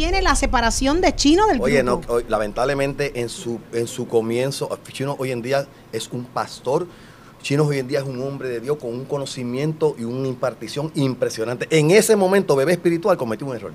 viene la separación de Chino del Oye, grupo? no, lamentablemente en su, en su comienzo, Chino hoy en día es un pastor. Chino hoy en día es un hombre de Dios con un conocimiento y una impartición impresionante. En ese momento, bebé espiritual cometió un error.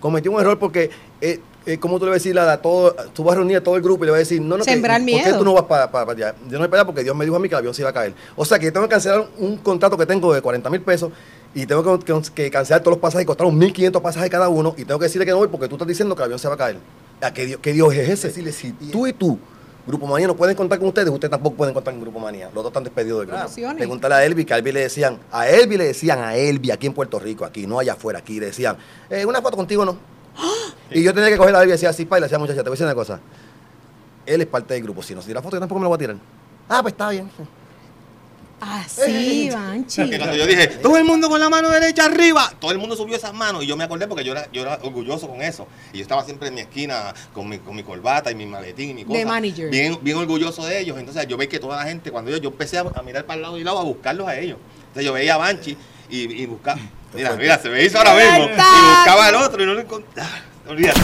Cometió un error porque, eh, eh, ¿cómo tú le vas a decir a todo, tú vas a reunir a todo el grupo y le vas a decir, no, no, que- Sembrar ¿por qué miedo. tú no vas para, para, allá? Yo no voy para allá porque Dios me dijo a mí que el avión se iba a caer. O sea que yo tengo que cancelar un contrato que tengo de 40 mil pesos y tengo que, que- que cancelar todos los pasajes, costaron 1.500 pasajes cada uno y tengo que decirle que no voy porque tú estás diciendo que el avión se va a caer. ¿A qué Dios, qué Dios es ese? Decirle, si tú y tú, Grupo Manía, no pueden contar con ustedes, ustedes tampoco pueden contar con Grupo Manía. Los dos están despedidos del grupo. Pregúntale a Elvi, que a Elvi le decían, a Elvi le decían, a Elvi, aquí en Puerto Rico, aquí, no allá afuera, aquí, le decían, eh, una foto contigo no. Y yo tenía que coger a Elvi y decía así, pa, y le decía, muchacha, te voy a decir una cosa. Él es parte del grupo. Si no se tira foto, yo tampoco me la voy a tirar. Ah, pues está bien. Así, Banchi. Que cuando yo dije, todo el mundo con la mano derecha arriba, todo el mundo subió esas manos y yo me acordé porque yo era, yo era orgulloso con eso. Y yo estaba siempre en mi esquina con mi, con mi corbata y mi maletín y mi cosa. De manager. Bien, bien orgulloso de ellos. Entonces yo veía que toda la gente, cuando yo, yo empecé a, a mirar para el lado y lado a buscarlos a ellos. Entonces yo veía a Banchi y, y buscaba. Mira, mira, se me hizo ahora mismo. Y buscaba al otro y no lo encontraba. Olvídate.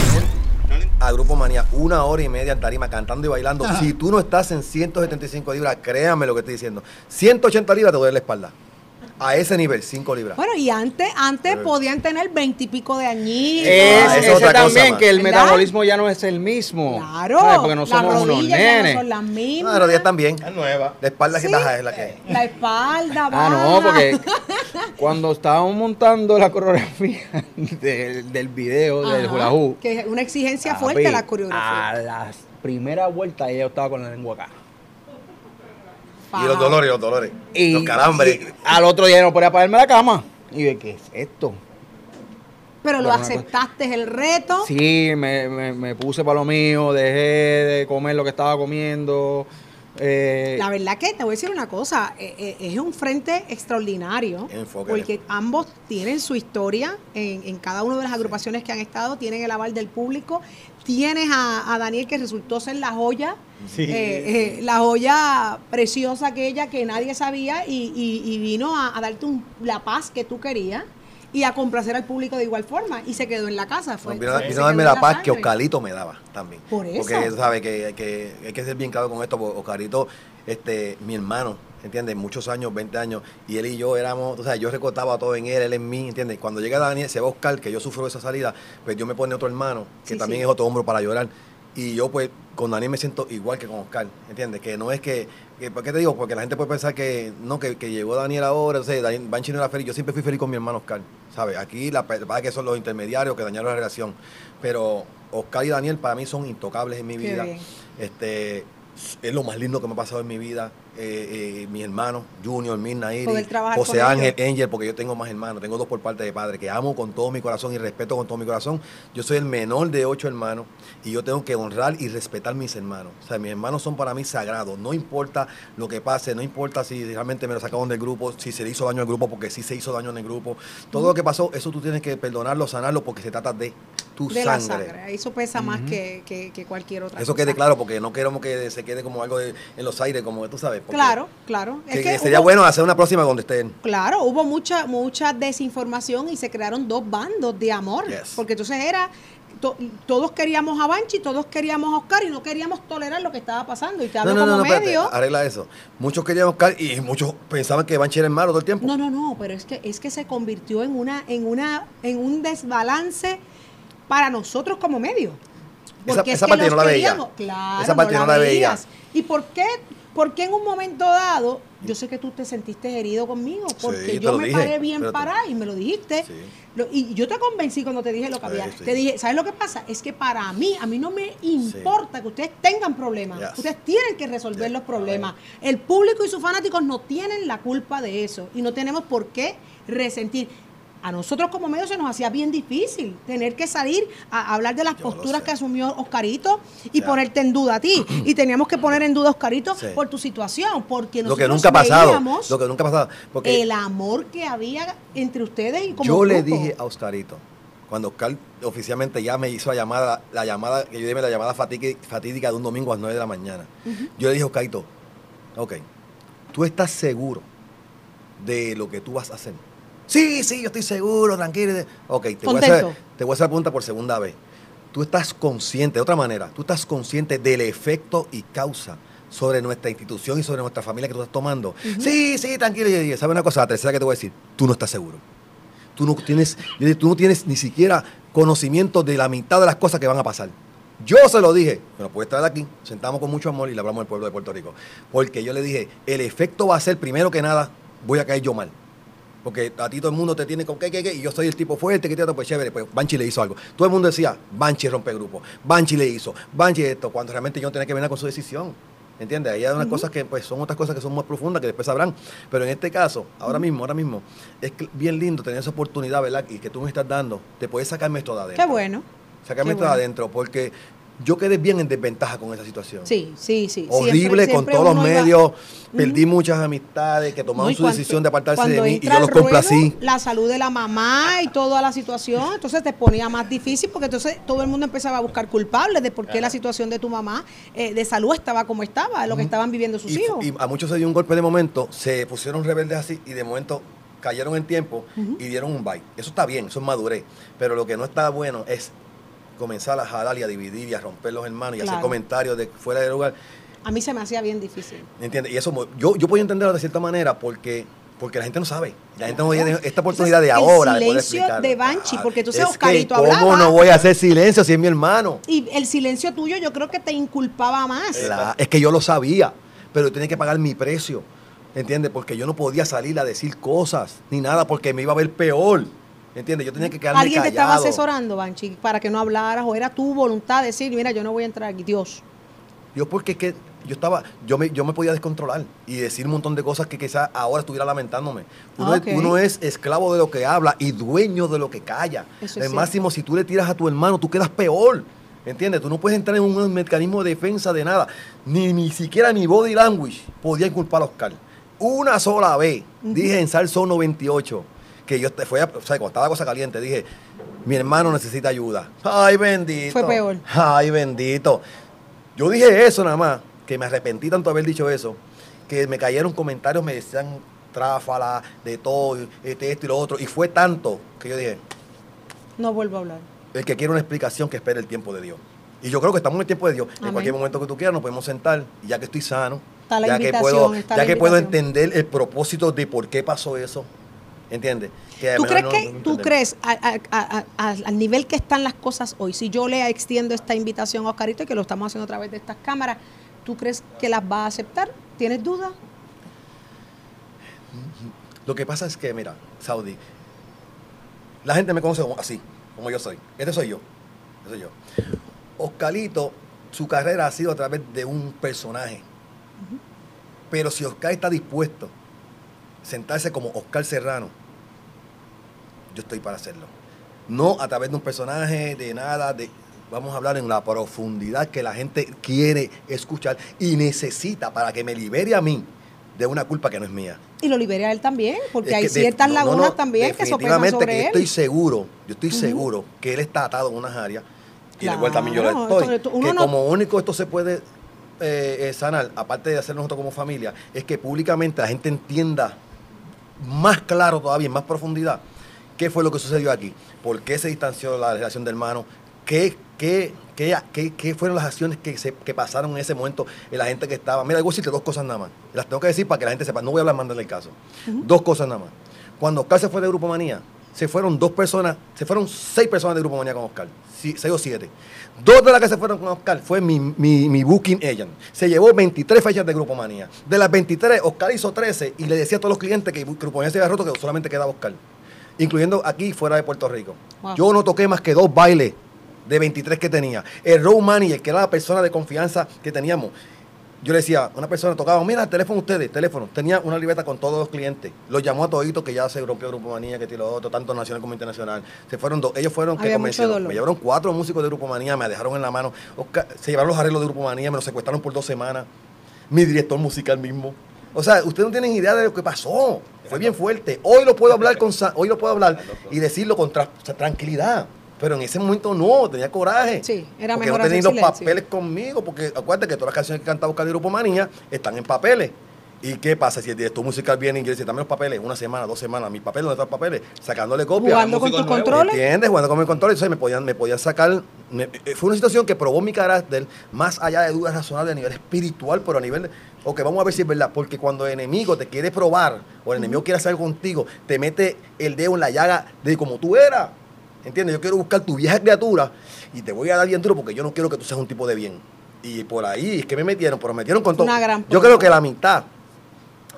A Grupo Manía, una hora y media en tarima cantando y bailando. Si tú no estás en 175 libras, créame lo que estoy diciendo. 180 libras te duele la espalda. A ese nivel, 5 libras. Bueno, y antes, antes Eh. podían tener veintipico de añitos. Es, Ah, ese otra cosa también, que el ¿Verdad? metabolismo ya no es el mismo. Claro. ¿sabes? Porque no las somos unos rodillas ya nenes. no son las mismas. No, los días también. Es nueva. La espalda que Sí. baja es la que. La espalda, Ah, no, baja. porque cuando estábamos montando la coreografía del, del video del hula hoop, Que es una exigencia papi, fuerte la coreografía. A las primeras vueltas ella estaba con la lengua acá. Y los dolores, los dolores. Y, los calambres. y al otro día no podía pararme la cama. Y de ¿qué es esto? Pero lo cosa- aceptaste el reto. Sí, me, me, me puse para lo mío, dejé de comer lo que estaba comiendo. Eh, La verdad que te voy a decir una cosa, eh, eh, es un frente extraordinario, porque ambos tienen su historia en, en cada una de las agrupaciones que han estado, tienen el aval del público, tienes a, a Daniel que resultó ser la joya, Sí. eh, eh, la joya preciosa aquella que nadie sabía y, y- y vino a, a darte un- la paz que tú querías y a complacer al público de igual forma y se quedó en la casa. Fue, vino, vino darme la paz que. Oscarito me daba también. Por eso. Porque tú sabes que, que hay que ser bien claro con esto, porque Oscarito, este, mi hermano, ¿entiendes? Muchos años, 20 años, y él y yo éramos, tú sabes, yo recortaba todo en él, él en mí, ¿entiendes? Cuando llega Daniel, se va Oscar, que yo sufro esa salida, pues yo me pone otro hermano, que Sí, también sí. es otro hombro para llorar. Y yo, pues, con Daniel me siento igual que con Oscar, ¿entiendes? Que no es que, que- ¿por qué te digo? Porque la gente puede pensar que, no, que, que llegó Daniel ahora, o sea, Daniel- Banchi no era feliz. Yo siempre fui feliz con mi hermano Oscar, ¿sabes? Aquí la verdad que son los intermediarios que dañaron la relación. Pero Oscar y Daniel para mí son intocables en mi Qué vida. bien. Este, es lo más lindo que me ha pasado en mi vida. Eh, eh, mis hermanos, Junior, Mirna, Iris, José Ángel. Angel, porque yo tengo más hermanos, tengo dos por parte de padre, que amo con todo mi corazón y respeto con todo mi corazón. Yo soy el menor de ocho hermanos y yo tengo que honrar y respetar mis hermanos. O sea, mis hermanos son para mí sagrados. No importa lo que pase, no importa si realmente me lo sacaron del grupo, si se le hizo daño al grupo, porque sí se hizo daño en el grupo. Todo lo que pasó, eso tú tienes que perdonarlo, sanarlo, porque se trata de tu de la sangre. sangre. Eso pesa más que, que- que cualquier otra Eso cosa. quede claro, porque no queremos que se quede como algo de- en los aires, como que tú sabes. Claro, claro. que- Es que que sería hubo- bueno hacer una próxima donde estén. Claro, hubo mucha mucha desinformación y se crearon dos bandos de amor. Yes. Porque entonces era, to- todos queríamos a Banchi, todos queríamos a Oscar y no queríamos tolerar lo que estaba pasando. Y te hablo como espérate, medio. arregla eso. Muchos querían Oscar y muchos pensaban que Banchi era el malo todo el tiempo. No, no, no, pero es que es que se convirtió en una en una en un desbalance para nosotros como medio. Porque es esa que parte los no la veía. Claro, Esa parte no la veía. veías. ¿Y por qué? Porque en un momento dado, yo sé que tú te sentiste herido conmigo, porque Sí, yo me dije, paré bien parada y me lo dijiste. Sí. Lo- y yo te convencí cuando te dije lo que Sí, había. Te dije, ¿sabes lo que pasa? Es que para mí, a mí no me importa que ustedes tengan problemas. Yes. Ustedes tienen que resolver los problemas. El público y sus fanáticos no tienen la culpa de eso y no tenemos por qué resentir. A nosotros como medios se nos hacía bien difícil tener que salir a hablar de las Yo posturas que asumió Oscarito y Ya. ponerte en duda a ti. Y teníamos que poner en duda a Oscarito Sí. por tu situación, porque lo que nosotros nunca pasado. Lo que nunca ha pasado. Porque el amor que había entre ustedes y como yo le dije a Oscarito, cuando Oscar oficialmente ya me hizo la llamada, la llamada, que yo dime la llamada fatídica, fatídica de un domingo a las 9 de la mañana. Yo le dije a Oscarito, ok, ¿tú estás seguro de lo que tú vas a hacer? Sí, sí, yo estoy seguro, tranquilo. Ok, te voy, a hacer, te voy a hacer la pregunta por segunda vez. tú estás consciente, de otra manera, tú estás consciente del efecto y causa sobre nuestra institución y sobre nuestra familia que tú estás tomando. Sí, sí, tranquilo. Y, ¿Sabes una cosa? La tercera que te voy a decir, tú no estás seguro. Tú no tienes, tú no tienes ni siquiera conocimiento de la mitad de las cosas que van a pasar. Yo se lo dije, me lo puedes traer aquí, sentamos con mucho amor y le hablamos al pueblo de Puerto Rico. Porque yo le dije, el efecto va a ser, primero que nada, voy a caer yo mal. Porque a ti todo el mundo te tiene con qué, qué, qué, y yo soy el tipo fuerte, que te pues chévere, pues Banchi le hizo algo. Todo el mundo decía, Banchi rompe grupo, Banchi le hizo, Banchi esto, cuando realmente yo no tenía que ver con su decisión. ¿Entiendes? Ahí hay unas cosas que pues son otras cosas que son más profundas que después sabrán. Pero en este caso, ahora mismo, ahora mismo, es que- bien lindo tener esa oportunidad, ¿verdad? Y que tú me estás dando, te puedes sacarme esto de adentro. Qué bueno. Sacarme Qué esto de adentro, porque yo quedé bien en desventaja con esa situación. Sí, sí, sí. Horrible Siempre- con todos los iba- medios. Perdí muchas amistades que tomaron No, su cuando- decisión de apartarse de mí y yo el los ruedo, complací. La salud de la mamá y toda la situación, entonces te ponía más difícil porque entonces todo el mundo empezaba a buscar culpables de por qué la situación de tu mamá eh, de salud estaba como estaba, lo que estaban viviendo sus Y, hijos. y a muchos se dio un golpe de momento, se pusieron rebeldes así y de momento cayeron en tiempo y dieron un bite. Eso está bien, eso es madurez. Pero lo que no está bueno es comenzar a jalar y a dividir y a romper los hermanos y Claro. hacer comentarios de fuera de lugar. a mí se me hacía bien difícil. ¿Entiendes? Y eso yo, yo puedo entenderlo de cierta manera porque, porque la gente no sabe. La gente no tiene esta oportunidad de Entonces, el ahora. de poder silencio explicarlo. de Banchi, porque entonces es que, Oscarito ¿Cómo hablaba. no voy a hacer silencio si es mi hermano? Y el silencio tuyo yo creo que te inculpaba más. La- es que yo lo sabía, pero tenía que pagar mi precio. ¿Entiendes? Porque yo no podía salir a decir cosas ni nada porque me iba a ver peor. ¿Entiendes? Yo tenía que quedarme ¿Alguien te estaba asesorando, Banchi, para que no hablaras o era tu voluntad decir, mira, yo no voy a entrar aquí, Dios? Yo porque es que yo estaba, yo me, yo me podía descontrolar y decir un montón de cosas que quizás ahora estuviera lamentándome. Uno, es, ok. uno es esclavo de lo que habla y dueño de lo que calla. Eso es el máximo, si tú le tiras a tu hermano, tú quedas peor. ¿Entiendes? Tú no puedes entrar en un mecanismo de defensa de nada. Ni, ni siquiera mi body language podía inculpar a Oscar. Una sola vez, dije en Salso 98, que yo te fue, o sea, cuando estaba la cosa caliente, dije, mi hermano necesita ayuda. Ay, bendito. Fue peor. Ay, bendito. Yo dije eso nada más, que me arrepentí tanto de haber dicho eso, que me cayeron comentarios, me decían tráfala, de todo, este, esto y lo otro. Y fue tanto que yo dije, No vuelvo a hablar. el que quiere una explicación, que espere el tiempo de Dios. Y yo creo que estamos en el tiempo de Dios. Amén. En cualquier momento que tú quieras nos podemos sentar, y ya que estoy sano, ya que puedo, ya que puedo entender el propósito de por qué pasó eso. ¿Entiendes? ¿Tú crees que, no- tú crees, a- a- a- a- al nivel que están las cosas hoy, si yo le extiendo esta invitación a Oscarito y que lo estamos haciendo a través de estas cámaras, ¿tú crees que las va a aceptar? ¿Tienes dudas? Lo que pasa es que, mira, Saudi, la gente me conoce como- así, como yo soy. Este soy yo. Este soy yo. Oscarito, su carrera ha sido a través de un personaje. Pero si Oscar está dispuesto sentarse como Oscar Serrano, yo estoy para hacerlo. No a través de un personaje, de nada, de vamos a hablar en la profundidad que la gente quiere escuchar y necesita para que me libere a mí de una culpa que no es mía. Y lo liberé a él también, porque Es hay de- ciertas no, lagunas no, también que sopesan sobre que yo estoy seguro, yo estoy seguro que él está atado en unas áreas y de Claro, igual también yo lo esto- estoy. esto- que como único esto se puede eh, eh, sanar, aparte de hacer nosotros como familia, es que públicamente la gente entienda más claro todavía, en más profundidad, qué fue lo que sucedió aquí, por qué se distanció la relación de hermanos, qué, qué, qué, qué- qué fueron las acciones que, se, que pasaron en ese momento en la gente que estaba. Mira, voy a decirte dos cosas nada más. Las tengo que decir para que la gente sepa. No voy a hablar más del caso. Dos cosas nada más. Cuando Oscar se fue de Grupo Manía, se fueron dos personas, se fueron seis personas de Grupo Manía con Oscar. Seis o siete. Dos de las que se fueron con Oscar fue mi, mi, mi booking agent. Se llevó 23 fechas de Grupo Manía. De las 23, Oscar hizo 13 y le decía a todos los clientes que Grupo Manía se había roto que solamente quedaba Oscar. Incluyendo aquí fuera de Puerto Rico. Wow. Yo no toqué más que dos bailes de 23 que tenía. El road manager, que era la persona de confianza que teníamos, yo le decía, una persona tocaba, mira, el teléfono ustedes, teléfono. Tenía una libreta con todos los clientes. Los llamó a toditos que ya se rompió Grupo Manía, que tiró otro, tanto nacional como internacional. Se fueron dos. Ellos fueron que convencieron. Me llevaron cuatro músicos de Grupo Manía, me dejaron en la mano. Oscar- se llevaron los arreglos de Grupo Manía, me los secuestraron por dos semanas. Mi director musical mismo. O sea, ustedes no tienen idea de lo que pasó. Fue bien fuerte. Hoy lo puedo hablar con hoy lo puedo hablar y decirlo con tra- tranquilidad. Pero en ese momento no, tenía coraje. Sí, era porque mejor no tenía los silencio. papeles conmigo, porque acuérdate que todas las canciones que cantaba Oscar de Grupo Manía están en papeles. ¿Y qué pasa si el director musical viene y decir, dame los papeles, una semana, dos semanas, mis papeles, ¿dónde están los papeles? Sacándole copias. Jugando con tus nuevos, controles. ¿Entiendes? Jugando con mi control. Entonces me podían, me podían sacar me- eh, fue una situación que probó mi carácter más allá de dudas razonables a nivel espiritual, pero a nivel, de- ok, vamos a ver si es verdad, porque cuando el enemigo te quiere probar o el enemigo quiere hacer contigo, te mete el dedo en la llaga de como tú eras. ¿Entiendes? Yo quiero buscar tu vieja criatura y te voy a dar bien duro porque yo no quiero que tú seas un tipo de bien. Y por ahí es que me metieron, pero me metieron con todo. Yo creo que la mitad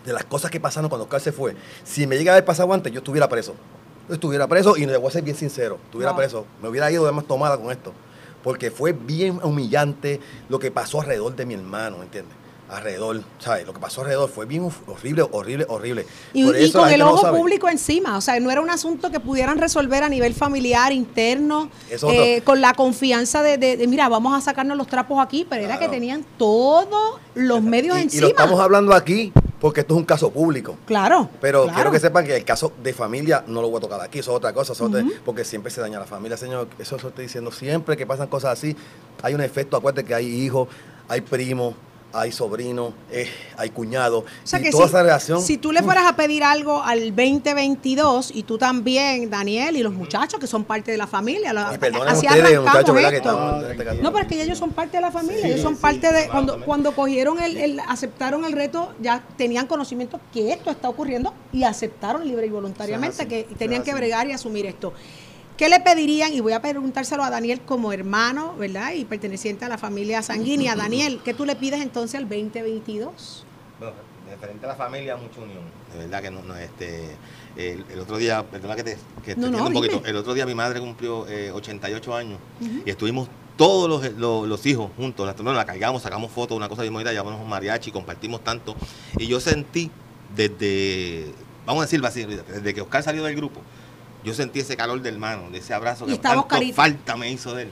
de las cosas que pasaron cuando Oscar se fue, si me llega a haber pasado antes, yo estuviera preso. Yo estuviera preso y le voy a ser bien sincero, estuviera preso. Me hubiera ido de más tomada con esto. Porque fue bien humillante lo que pasó alrededor de mi hermano, ¿entiendes? Alrededor, ¿sabes? Lo que pasó alrededor fue bien horrible, horrible, horrible. Y, Por y eso con el no ojo público encima, o sea, no era un asunto que pudieran resolver a nivel familiar, interno, eh, con la confianza de, de- de, mira, vamos a sacarnos los trapos aquí, pero era que tenían todos los medios Y, y encima. lo estamos hablando aquí porque esto es un caso público. Claro. Pero claro. quiero que sepan que el caso de familia no lo voy a tocar aquí, eso es otra cosa, eso es otra- porque siempre se daña la familia, señor. Eso lo estoy diciendo, siempre que pasan cosas así, hay un efecto, acuérdate que hay hijos, hay primos, hay sobrinos, eh, hay cuñados, O sea y que toda si, esa relación. si tú le fueras a pedir algo al 2022 y tú también, Daniel, y los muchachos que son parte de la familia, la- y perdonen así ustedes, arrancamos muchachos, ¿verdad? Que esto. estamos en este. No, pero es que ya ellos son parte de la familia, Sí, ellos son sí, parte de claro, cuando también. cuando cogieron el, el- aceptaron el reto, ya tenían conocimiento que esto está ocurriendo y aceptaron libre y voluntariamente es así, que tenían que bregar y asumir esto. ¿Qué le pedirían? Y voy a preguntárselo a Daniel como hermano, ¿verdad? Y perteneciente a la familia sanguínea. Daniel, ¿qué tú le pides entonces al 2022? Bueno, referente a la familia, mucha unión. De verdad que no, no este, el, el otro día, perdona que te, que te No, no, extienda un poquito. El otro día mi madre cumplió eh, 88 años y estuvimos todos los, los, los hijos juntos. La, no, la cargamos, sacamos fotos, una cosa bien bonita, llevamos un mariachi, compartimos tanto. Y yo sentí desde, vamos a decirlo así, desde que Oscar salió del grupo, yo sentí ese calor del hermano, de ese abrazo Y que tanto falta me hizo de él.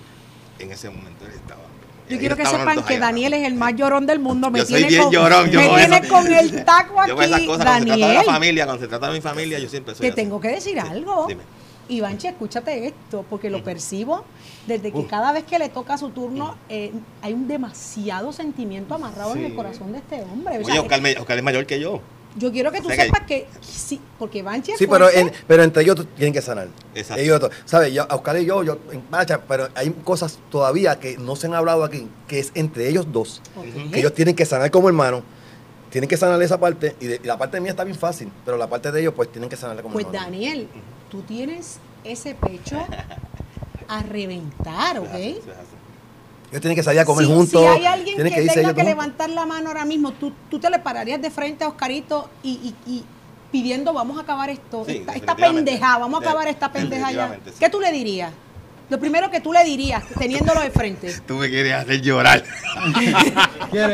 En ese momento él estaba. Yo quiero que sepan que Daniel es el más llorón del mundo. Me Yo soy bien con, llorón, yo me con tiene eso- con el taco aquí, Yo con esas cosas, cuando se trata de la Daniel. familia, cuando se trata de mi familia, yo siempre soy Te así. tengo que decir Sí, algo. Dime. Escúchate esto, porque lo percibo desde que Uh. cada vez que le toca su turno eh, hay un demasiado sentimiento amarrado en el corazón de este hombre. O sea, Oye, Oscar, Oscar es mayor que yo. Yo quiero que tú o sea que- sepas que sí, porque Ivanchi es Sí, pero, en- pero entre ellos tienen que sanar. Exacto. Ellos, otros. ¿sabes? Yo, Oscar y yo, yo en marcha, pero hay cosas todavía que no se han hablado aquí, que es entre ellos dos. Que ellos tienen que sanar como hermanos, tienen que sanar esa parte, y, de- y la parte mía está bien fácil, pero la parte de ellos pues tienen que sanarla como Pues hermanos. Daniel, tú tienes ese pecho a reventar, ¿ok? Ellos tienen que salir a comer si, juntos. si hay alguien tienen que, tenga ellos que levantar la mano ahora mismo, tú, tú te le pararías de frente a Oscarito y, y- y pidiendo, vamos a acabar esto, Sí, esta, pendejada, vamos a De- acabar esta pendejada ya. sí. ¿Qué tú le dirías? Lo primero que tú le dirías, teniéndolo de frente. Tú me quieres hacer llorar.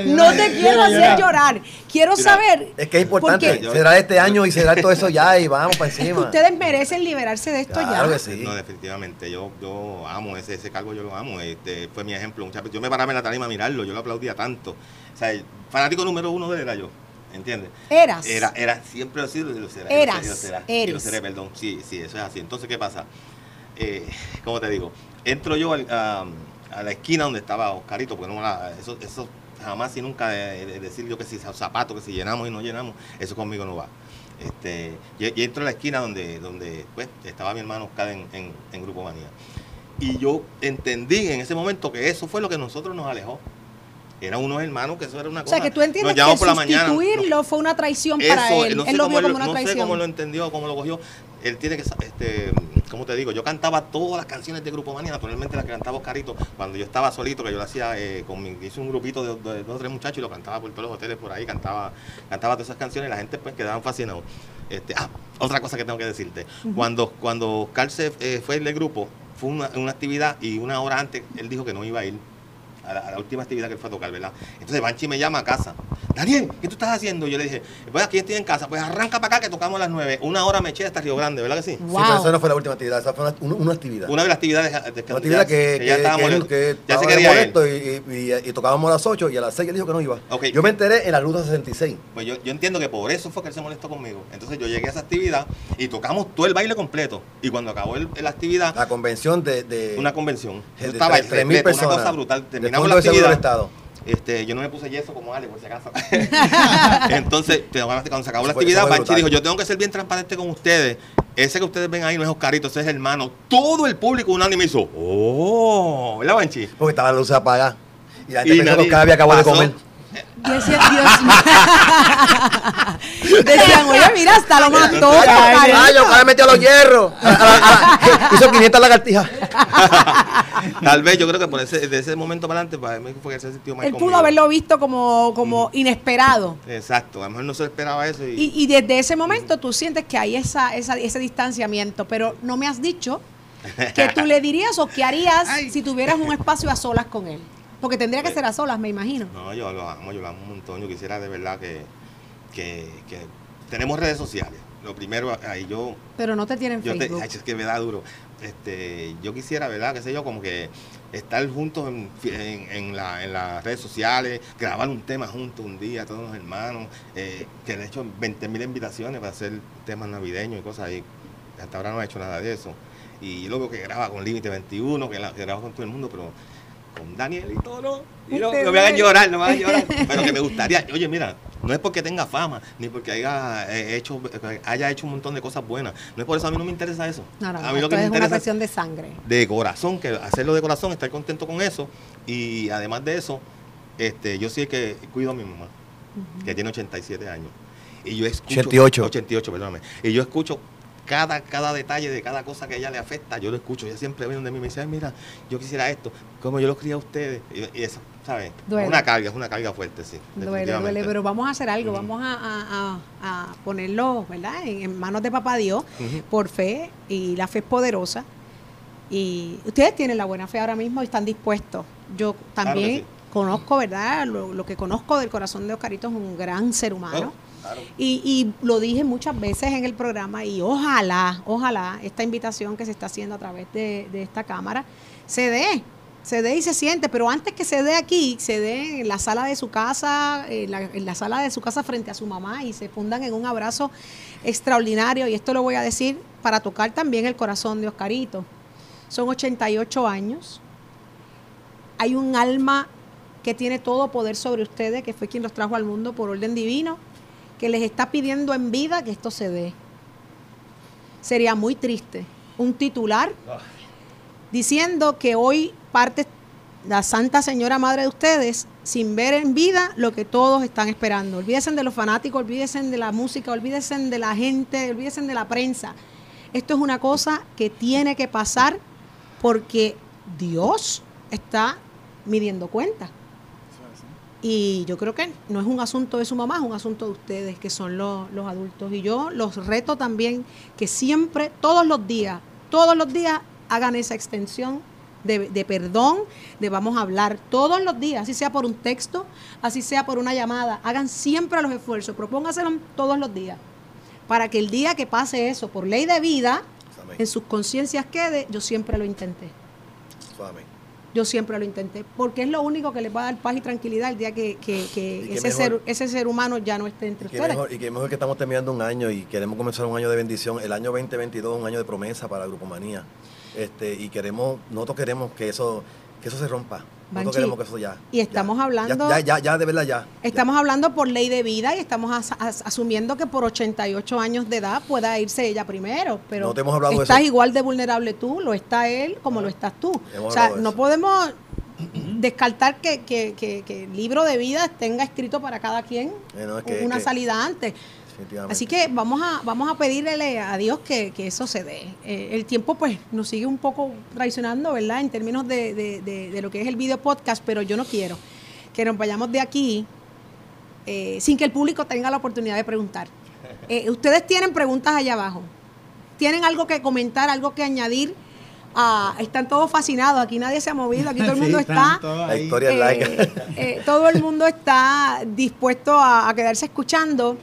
No te quiero hacer llorar. Quiero Mira, saber. Es que es importante, porque será este año y será todo eso ya y vamos para encima. Ustedes merecen liberarse de esto Claro ya. que sí. No, definitivamente. Yo, yo amo ese, ese cargo, yo lo amo. Este, fue mi ejemplo. Muchas veces- Yo me paraba en la tarima a mirarlo, yo lo aplaudía tanto. O sea, el fanático número uno de él era yo. ¿Entiendes? Eras. Era, era, siempre lo he sido y lo será. Eras, lo será, lo seré, perdón. Sí, sí, eso es así. Entonces, ¿qué pasa? Eh, ¿Cómo te digo? Entro yo al- a, a la esquina donde estaba Oscarito, porque no eso, eso jamás y nunca de, de decir yo que si zapatos, que si llenamos y no llenamos, eso conmigo no va. Este, y, y entro a la esquina donde, donde pues, estaba mi hermano Oscar en, en, en Grupo Manía. Y yo entendí en ese momento que eso fue lo que nosotros nos alejó. Eran unos hermanos que eso era una O cosa. sea, que tú entiendes que por la mañana. sustituirlo fue una traición para eso, él. no sé él lo vio él- como una no sé traición. cómo lo entendió, cómo lo cogió. Él tiene que, este, ¿cómo te digo? Yo cantaba todas las canciones de Grupo Manía, naturalmente las que cantaba Oscarito. Cuando yo estaba solito, que yo lo hacía eh, con mi, hice un grupito de, de dos o tres muchachos y lo cantaba por todos los hoteles por ahí, cantaba, cantaba todas esas canciones y la gente pues quedaban fascinados. Este, ah, otra cosa que tengo que decirte. Cuando, cuando Oscar se eh, fue del grupo, fue una, una actividad y una hora antes él dijo que no iba a ir a la, a la última actividad que él fue a tocar, ¿verdad? Entonces Banchi me llama a casa. Daniel, ¿qué tú estás haciendo? Yo le dije, pues aquí estoy en casa, pues arranca para acá que tocamos a las nueve. Una hora me eché hasta Río Grande, ¿verdad que sí? Sí, Wow. pero eso no fue la última actividad, esa fue una, una- una actividad. Una de las actividades de, Una actividad que, ya que- estaba que molesto. que ya se quería molesto y, y- y- y tocábamos a las 8 y a las 6 él dijo que no iba. Ok. Yo me enteré en la ruta 66. Pues yo, yo entiendo que por eso fue que él se molestó conmigo. Entonces yo llegué a esa actividad y tocamos todo el baile completo. Y cuando acabó el- la actividad, La convención de... de una convención. de Yo estaba el 3.000 repleto, una personas. cosa brutal. Terminamos la del actividad. Estado. Este, yo no me puse yeso como Ale, por si acaso. Entonces, cuando se acabó la actividad, Banchi dijo, yo tengo que ser bien transparente con ustedes. ese que ustedes ven ahí no es Oscarito, ese es hermano. Todo el público unánime hizo, ¡oh! ¿Verdad, Banchi? Porque estaba la luz apagada. Y la Y gente pensó que había acabado de comer. Decía, Dios mío. Decían, oye, mira, hasta lo mató. Ay, Oscarito". Oscar metió los hierros. A- a- a- Hizo 500 lagartijas. Tal vez yo creo que por ese, de ese momento para adelante, para mí fue que se sintió mal Él conmigo. pudo haberlo visto como, como inesperado. Exacto, a lo mejor no se esperaba eso. Y, Y, y desde ese momento tú sientes que hay esa, esa, ese distanciamiento, pero no me has dicho que tú le dirías o qué harías Ay. si tuvieras un espacio a solas con él. Porque tendría que ser a solas, me imagino. No, yo lo amo, yo lo amo un montón. Yo quisiera de verdad que, que, que tenemos redes sociales. Lo primero, ahí yo, Pero no te tienen yo te, Facebook. ay, es que me da duro. Este, yo quisiera, ¿verdad? Qué sé yo, como que estar juntos en, en, en la- en las redes sociales, grabar un tema juntos un día, todos los hermanos, eh, que de hecho 20 mil invitaciones para hacer temas navideños y cosas ahí. Hasta ahora no he hecho nada de eso. Y luego que graba con Límite 21, que, la- que graba con todo el mundo, pero con Daniel y todo, no. Y no, me hagan ve. llorar, no me hagan llorar. Pero que me gustaría, oye, mira, no es porque tenga fama, ni porque haya eh, hecho, haya hecho un montón de cosas buenas. No es por eso, a mí no me interesa eso. No, no, a no, mí lo que me es una cuestión de sangre. de corazón, que hacerlo de corazón, estar contento con eso. Y además de eso, este, yo sí que cuido a mi mamá, que tiene 87 años. Y yo escucho. 88. 88, perdóname. Y yo escucho cada, cada detalle de cada cosa que a ella le afecta, yo lo escucho. Ella siempre viene de mí y me dice, "Ay, mira, yo quisiera esto, como yo lo crié a ustedes. Y, y eso, ¿sabes? Duele. Una carga, es una carga fuerte, sí. Duele, duele, pero vamos a hacer algo, vamos a, a- a- ponerlo, ¿verdad? En, en manos de papá Dios, por fe, y la fe es poderosa. Y ustedes tienen la buena fe ahora mismo y están dispuestos. Yo también sí. conozco, ¿verdad? Lo, lo que conozco del corazón de Oscarito es un gran ser humano. Y, lo dije muchas veces en el programa y ojalá, ojalá esta invitación que se está haciendo a través de, de esta cámara se dé, se dé y se siente, pero antes que se dé aquí, se dé en la sala de su casa, en la, en la sala de su casa frente a su mamá y se fundan en un abrazo extraordinario. Y esto lo voy a decir para tocar también el corazón de Oscarito. Son 88 años. Hay un alma que tiene todo poder sobre ustedes, que fue quien los trajo al mundo por orden divino, que les está pidiendo en vida que esto se dé. Sería muy triste un titular diciendo que hoy parte la Santa Señora Madre de ustedes sin ver en vida lo que todos están esperando. Olvídense de los fanáticos, olvídense de la música, olvídense de la gente, olvídense de la prensa. Esto es una cosa que tiene que pasar porque Dios está midiendo cuenta. Y yo creo que no es un asunto de su mamá, es un asunto de ustedes, que son los, los adultos. Y yo los reto también que siempre, todos los días, todos los días hagan esa extensión de, de perdón, de vamos a hablar todos los días, así sea por un texto, así sea por una llamada. Hagan siempre los esfuerzos, propóngaselo todos los días, para que el día que pase eso por ley de vida, Amén. en sus conciencias quede, yo siempre lo intenté. Amén. Yo siempre lo intenté, porque es lo único que les va a dar paz y tranquilidad el día que, que- que ese, mejor. ser, ese ser humano ya no esté entre Y ustedes. mejor, y qué mejor que estamos terminando un año y queremos comenzar un año de bendición. El año 2022 es un año de promesa para Grupo Manía. Este, y queremos, nosotros queremos que eso, que eso se rompa. Banchi, Nosotros queremos que eso ya. y estamos ya, hablando- Ya, ya, ya, de verdad ya. Estamos hablando por ley de vida y estamos as- as- asumiendo que por 88 años de edad pueda irse ella primero, pero No te hemos hablado de estás eso. igual de vulnerable tú, lo está él como lo estás tú. O sea, de no podemos descartar que, que- que- que el libro de vida tenga escrito para cada quien Eh, no, es que- una que- salida antes. Definitivamente. Así que vamos a, vamos a pedirle a Dios que, que eso se dé. Eh, el tiempo pues nos sigue un poco traicionando, ¿verdad? En términos de, de- de- de lo que es el video podcast, pero yo no quiero que nos vayamos de aquí eh, sin que el público tenga la oportunidad de preguntar. Eh, ustedes tienen preguntas allá abajo. ¿Tienen algo que comentar, algo que añadir? Ah, están todos fascinados, aquí nadie se ha movido, aquí todo el mundo está... La historia Eh, eh, todo el mundo está dispuesto a, a quedarse escuchando.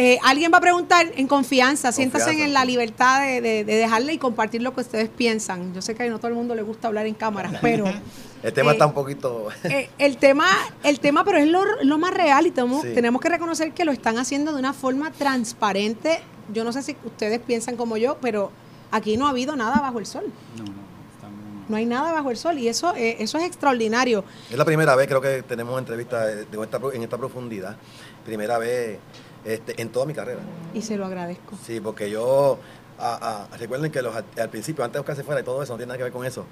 Eh, alguien va a preguntar en confianza, Confianza, en la libertad de, de- de dejarle y compartir lo que ustedes piensan. Yo sé que a no todo el mundo le gusta hablar en cámara, pero El tema eh, está un poquito. eh, el tema, el tema, pero es lo, lo más real y tenemos, Sí. tenemos que reconocer que lo están haciendo de una forma transparente. Yo no sé si ustedes piensan como yo, pero aquí no ha habido nada bajo el sol. No, no, estamos... No hay nada bajo el sol y eso, eh, eso es extraordinario. Es la primera vez, creo que tenemos entrevista de- de esta pro- en esta profundidad. Primera vez este, en toda mi carrera. Y se lo agradezco. Sí, porque yo, a- a- recuerden que los, al principio, antes de Oscar se fuera y todo eso, no tiene nada que ver con eso.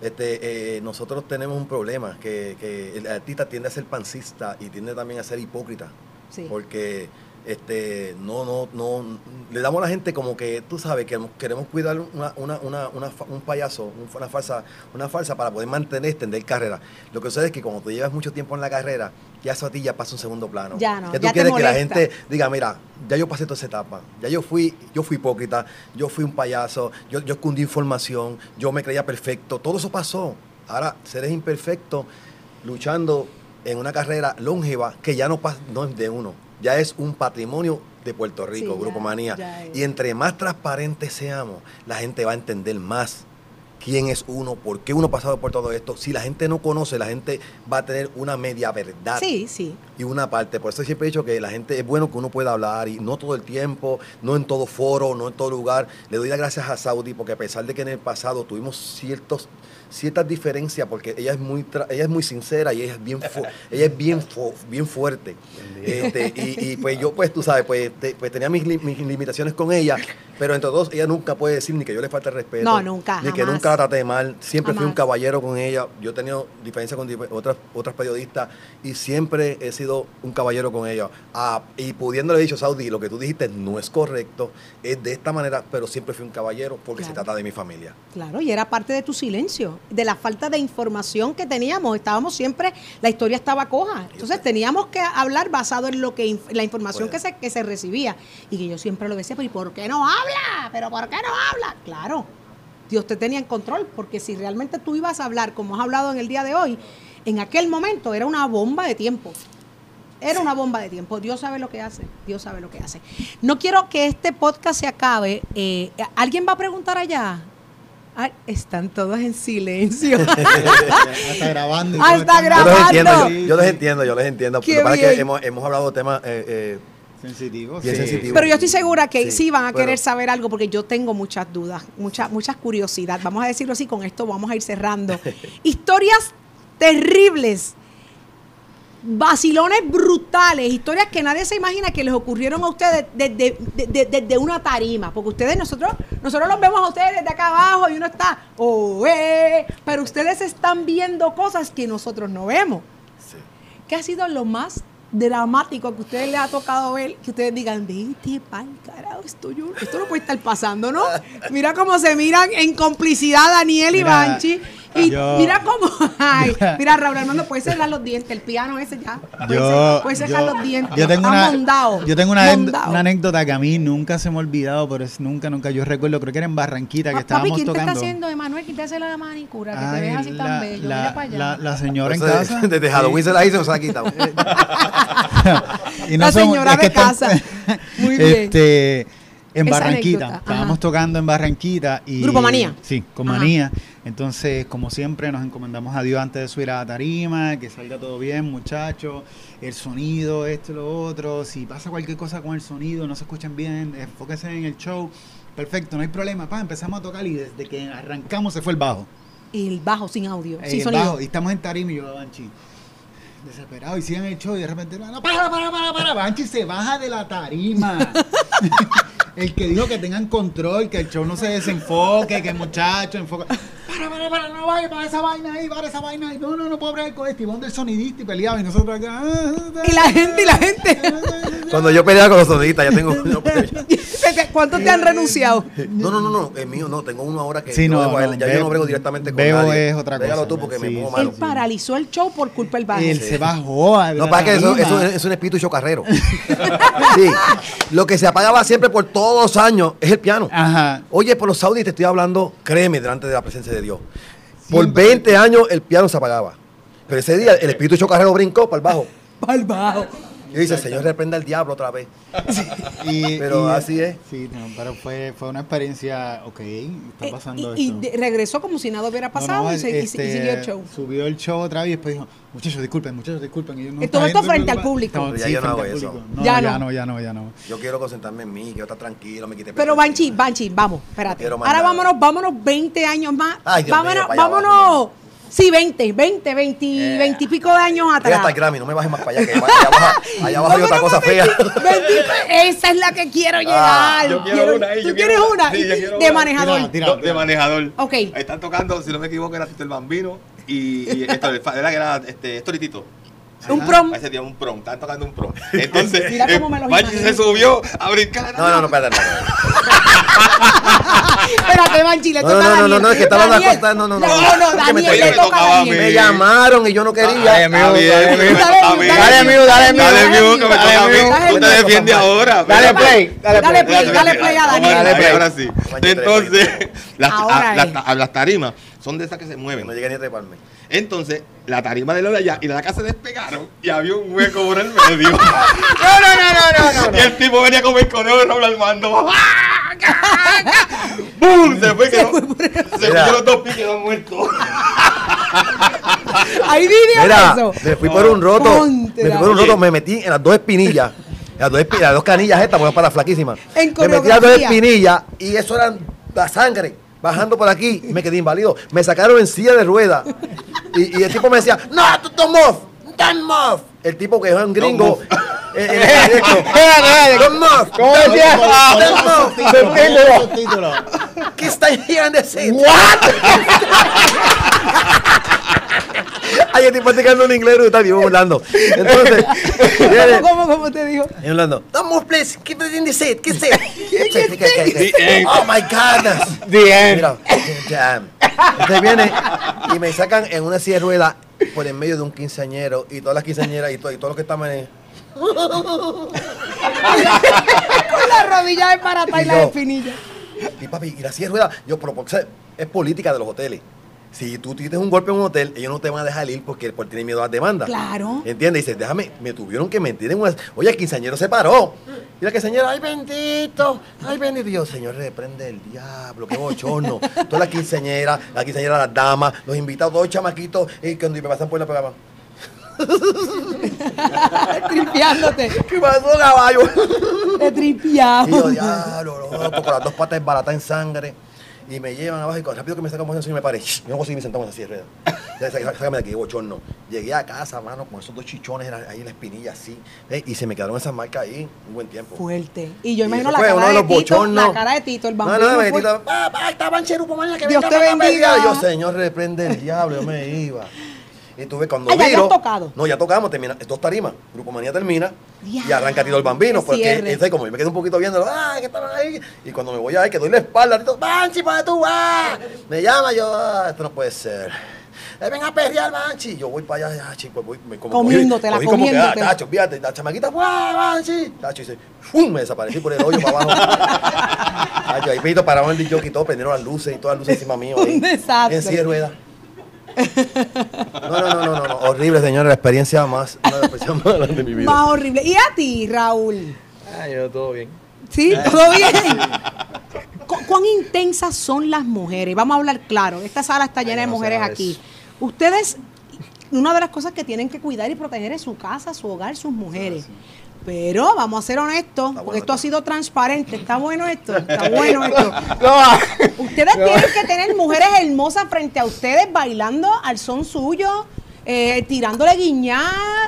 Este, eh, nosotros tenemos un problema, que, que el artista tiende a ser pancista y tiende también a ser hipócrita. Sí. Porque este, no, no, no, le damos a la gente como que, tú sabes, que queremos cuidar una, una, una, un payaso, un- una falsa, una falsa para poder mantener, extender carrera. Lo que sucede es que cuando tú llevas mucho tiempo en la carrera, ya eso a ti ya pasa un segundo plano. Ya no, tú ya quieres que la gente diga, mira, ya yo pasé toda esa etapa, ya yo fui, yo fui hipócrita, yo fui un payaso, yo, yo escondí información, yo me creía perfecto, todo eso pasó. Ahora, seres imperfectos luchando en una carrera longeva que ya no, pas- no es de uno, ya es un patrimonio de Puerto Rico, Sí, Grupo ya- Manía. ya. Y entre más transparentes seamos, la gente va a entender más quién es uno, por qué uno ha pasado por todo esto. Si la gente no conoce, la gente va a tener una media verdad Sí, sí. y una parte. Por eso siempre he dicho que la gente es bueno que uno pueda hablar y no todo el tiempo, no en todo foro, no en todo lugar. Le doy las gracias a Saudi porque a pesar de que en el pasado tuvimos ciertos ciertas diferencias porque ella es muy tra- ella es muy sincera y ella es bien ella es bien fu- bien fuerte. Este, y, y, pues yo pues tú sabes pues, te- pues tenía mis, li- mis limitaciones con ella pero entre todos ella nunca puede decir ni que yo le falte respeto No, nunca, ni que nunca la traté mal. Siempre fui un caballero con ella. Yo he tenido diferencias con otras, otras periodistas y siempre he sido un caballero con ella. Ah, y pudiéndole he dicho, Saudi, lo que tú dijiste no es correcto, es de esta manera, pero siempre fui un caballero porque se trata de mi familia. Claro, y era parte de tu silencio, de la falta de información que teníamos. Estábamos siempre, la historia estaba coja. Entonces teníamos que hablar basado en lo que la información que Pues. se, que se recibía. Y que yo siempre lo decía, pero ¿y por qué no habla? ¿Pero por qué no habla? Claro, Dios te tenía en control, porque si realmente tú ibas a hablar como has hablado en el día de hoy, en aquel momento era una bomba de tiempo. Era una bomba de tiempo. Dios sabe lo que hace. Dios sabe lo que hace. No quiero que este podcast se acabe. Eh, ¿Alguien va a preguntar allá? Ah, están todos en silencio. está grabando. y Ah, Yo grabando. los entiendo, yo, Sí, yo los sí. entiendo, yo les entiendo. Qué Lo que pasa es bien. que hemos, hemos hablado de temas eh, eh, Sensitivo, Bien sí. sensitivo. Pero yo estoy segura que sí, Sí, van a querer saber algo porque yo tengo muchas dudas, muchas muchas curiosidad. Vamos a decirlo así, con esto vamos a ir cerrando. Historias terribles, vacilones brutales, historias que nadie se imagina que les ocurrieron a ustedes desde, desde- desde una tarima, porque ustedes, nosotros, nosotros los vemos a ustedes desde acá abajo y uno está, oh, eh", pero ustedes están viendo cosas que nosotros no vemos. sí. ¿Qué ha sido lo más dramático que a ustedes les ha tocado ver? Que ustedes digan, vete pa'l carajo, esto, yo, esto no puede estar pasando, ¿no? Mira cómo se miran en complicidad Daniel y Mira, Banchi. Y yo- mira cómo, ay, mira Raúl Armando, puedes cerrar los dientes, el piano ese ya. Puedes cerrar- Yo, puedes cerrar yo- los dientes. yo tengo una, mondao, yo tengo una, anécdota que a mí nunca se me ha olvidado, pero es nunca, nunca. Yo recuerdo, creo que era en Barranquita que Pa- estábamos Papi, ¿quién te tocando. está haciendo, Emanuel? ¿Quién te hace la manicura? Que te ves así la, tan bello. la- Mira para allá. la- la señora en Eso de- casa. Desde Halloween se la hizo, se la ha quitado. Y La somos- señora es que de casa. Muy bien. Este, en Esa Barranquita. anécdota, Estábamos ajá. tocando en Barranquita y. Grupo Manía. Sí, con Ajá. Manía. Entonces, como siempre, nos encomendamos a Dios antes de subir a la tarima, que salga todo bien, muchachos. El sonido, esto y lo otro. Si pasa cualquier cosa con el sonido, no se escuchan bien, enfóquense en el show. Perfecto, no hay problema. Pa, empezamos a tocar y desde que arrancamos se fue el bajo. Y el bajo sin audio, Eh, sin el sonido. bajo, y estamos en tarima y yo, Banchi, desesperado, y siguen el show y de repente, no, para, para, para, para, Banchi se baja de la tarima. el que dijo que tengan control, que el show no se desenfoque, que el muchacho enfoca. Para, para, para, no vaya, para esa vaina ahí, para esa vaina ahí. No, no, no puedo bregar con este. Y vos del sonidista y peleaba y nosotros acá. ah, Y la gente, y la gente. Cuando yo peleaba con los sonidistas, ya tengo. no, ¿Cuántos te han renunciado? No, no, no, no, es mío, no, tengo uno ahora que Sí, no, él, no, ya Bebo- yo no brego directamente con Bebo nadie. es otra Déjalo cosa, tú porque sí, me pongo sí. Él malo. paralizó el show por culpa del bajo. Él se bajó. a No, para que eso, eso es, es un espíritu chocarrero. sí. Lo que se apagaba siempre por todos los años es el piano. Ajá. Oye, por los saudis te estoy hablando, créeme, delante de la presencia de Dios. Por Siempre. 20 años el piano se apagaba. Pero ese día el espíritu chocarrero brincó para el bajo. Para el bajo. Y dice, Señor, reprenda al diablo otra vez. Y- Pero y- así es. Sí, no, pero fue, fue una experiencia, ok, está pasando Eh, y, y esto. de- regresó como si nada hubiera pasado no, y, se- y- y este, siguió el show. Subió el show otra vez y después dijo, muchachos, disculpen, muchachos, disculpen. Y yo, no, todo esto frente al público. ya sí, yo no frente hago eso. Ya ya, no. no. ya no, ya no. Yo quiero concentrarme en mí, quiero estar tranquilo, me quite Pero Banchi. Banchi, vamos, espérate. Ahora vámonos, vámonos 20 años más. Ay, Dios vámonos, mío, vámonos Sí, 20, 20, 20, 20 y pico de años atrás. hasta el Grammy, no me bajes más para allá, que allá abajo, allá abajo hay No, otra cosa fea. 20, 20, esa es la que quiero llegar. Ah, yo quiero una ahí, ¿Tú yo quieres una? sí, yo quiero de una. manejador. Tira, tira. No, de manejador. Ok. Ahí están tocando, si no me equivoco, era Tito el Bambino y, y esto, era que era este, Storitito. Un prom. Ese día un prom, estaban tocando un prom. Entonces, Mira cómo me los Panchi se subió a brincar. No, no, no, espérate. no, Espérate, Banchi, le No, toca no, no, no, no, es que estaba Daniel, una cosa, no, no, no. No, no, Es que me Daniel, le toca a me tocaba a Daniel. mí. Me llamaron y yo no quería. Dale, amigo. Dale, amigo, dale, amigo. Dale, amigo, que me Dale, toca a mí. Tú te defiendes ahora. Dale play, dale play. dale play a Daniel. Dale play. Ahora sí. Entonces, a- las tarimas son de esas que se mueven. No llegué ni a treparme. Entonces, la tarima de de allá y la de acá se despegaron y había un hueco por el medio. No, no, no, no, no, y el tipo venía como el conejo de Raúl Armando. ¡Bum! Se fue, quedó, se fue los dos pies quedó muerto. Hay video Mira, eso. me fui por un roto. Ponte, Me fui por un roto, me metí en las dos espinillas. en Las dos, las dos canillas estas, porque para flaquísimas. En me metí en las dos espinillas y eso era la sangre. Bajando por aquí, me quedé inválido. Me sacaron en silla de ruedas. Y, y el tipo me decía, no, tú don't move. El tipo que es un gringo. eh. ¿Qué está here in the seat? Ay, tipo practicando en inglés, está bien burlando. Entonces, ¿Cómo, cómo, cómo te dijo? y hablando, don't move, please, keep it in the seat, keep it. The end. Oh my goodness. The end. Mira, damn. Entonces viene y me sacan en una silla de ruedas por en medio de un quinceañero y todas las quinceañeras y, todo, y todos los que estaban en. Con la rodilla de parata y Y la espinilla. Y papi, y la silla de ruedas, yo, pero es política de los hoteles. Si tú tienes un golpe en un hotel, ellos no te van a dejar ir porque por tienen miedo a las demandas. Claro. ¿Entiendes? Dice, déjame, me tuvieron que meter en una. Oye, el quinceañero se paró. Y la quinceañera, ay bendito, ay bendito. Y yo, Señor, reprende el diablo, qué bochorno. Todas las quinceañeras, la quinceañera, las damas, los invitados, todos chamaquitos, y cuando me pasan por la programa. Tripeándote. ¿Qué pasó, caballo? Te Y yo, diablo, loco, con las dos patas embaratas en sangre. Y me llevan abajo y con- rápido que me sacan un y me paré. Yo no consigo me sentamos así de rueda. Sácame de aquí, bochorno. Llegué a casa, mano, con esos dos chichones ahí en la espinilla así. eh, y se me quedaron esas marcas ahí un buen tiempo. Fuerte. Y yo imagino eso la fue uno cara de de, los Tito, bochornos. la cara de Tito, el No, bambino. no, Tito, papá, estaba en Cherupo, mañana que Dios venga te bendiga. Yo, Señor, reprende el diablo, yo me iba. Y tuve cuando Ah, ya tocado. No, ya tocamos, termina, dos tarimas. Grupo Manía termina y arranca Tito el Bambino. Porque cierre. entonces, como yo me quedé un poquito viendo, ¡ay, que estaban ahí! Y cuando me voy ahí, que doy la espalda, Tito, ¡Banchi, para tú vas! Me llama, yo, ah, esto no puede ser. Eh, ven a perrear, Banchi. Yo voy para allá, ah, chico, voy, me como Comiéndotela, cogí como que, ah, tacho, fíjate, la chamaquita, ¡guau, Banchi! Tacho, y se, ¡fum! Me desaparecí por el hoyo para abajo. Tacho, ahí Pito pararon el DJ y todo, prendieron las luces y todas las luces encima mío. ahí, Un desastre. En silla de ruedas. No, no, no, no, no, no, horrible, señor, la experiencia más, una de las experiencias más grandes de mi vida. Más horrible. ¿Y a ti, Raúl? Ay, yo todo bien. ¿Sí? ¿Todo bien? ¿Cu- ¿Cuán intensas son las mujeres? Vamos a hablar claro. Esta sala está llena Ay, de mujeres aquí. Ustedes, una de las cosas que tienen que cuidar y proteger es su casa, su hogar, sus mujeres. Pero vamos a ser honestos, porque esto ha sido transparente. Está bueno esto, está bueno esto. No, Ustedes tienen que tener mujeres hermosas frente a ustedes bailando al son suyo, eh, tirándole guiñá,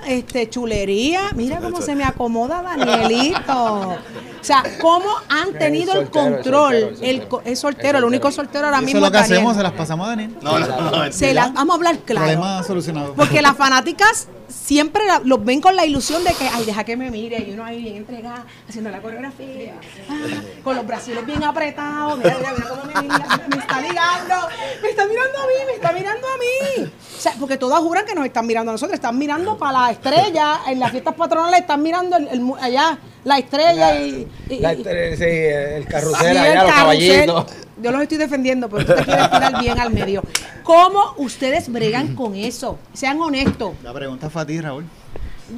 este, chulería. Mira cómo se me acomoda Danielito. O sea, cómo han tenido el soltero, el control. soltero, el soltero. co- Es soltero, el único soltero ahora Eso mismo es lo que Daniel. hacemos, se las pasamos a Daniel. No, no, no. Se las- vamos a hablar claro. Problema solucionado. Porque las fanáticas siempre la- los ven con la ilusión de que, ay, deja que me mire, y uno ahí bien entregada, haciendo la coreografía, ah, con los brasiles bien apretados, mira, mira, mira cómo me mira, me está mirando, me está mirando a mí, me está mirando a mí. O sea, porque todas juran que nos están mirando a nosotros, están mirando para la estrella, en las fiestas patronales están mirando el- el mu- allá la estrella y- La- sí, el carrusel Sí, allá, el los carrusel. caballitos. Yo los estoy defendiendo, pero tú te quieres tirar bien al medio. ¿Cómo ustedes bregan con eso? Sean honestos. La pregunta fue a ti, Raúl.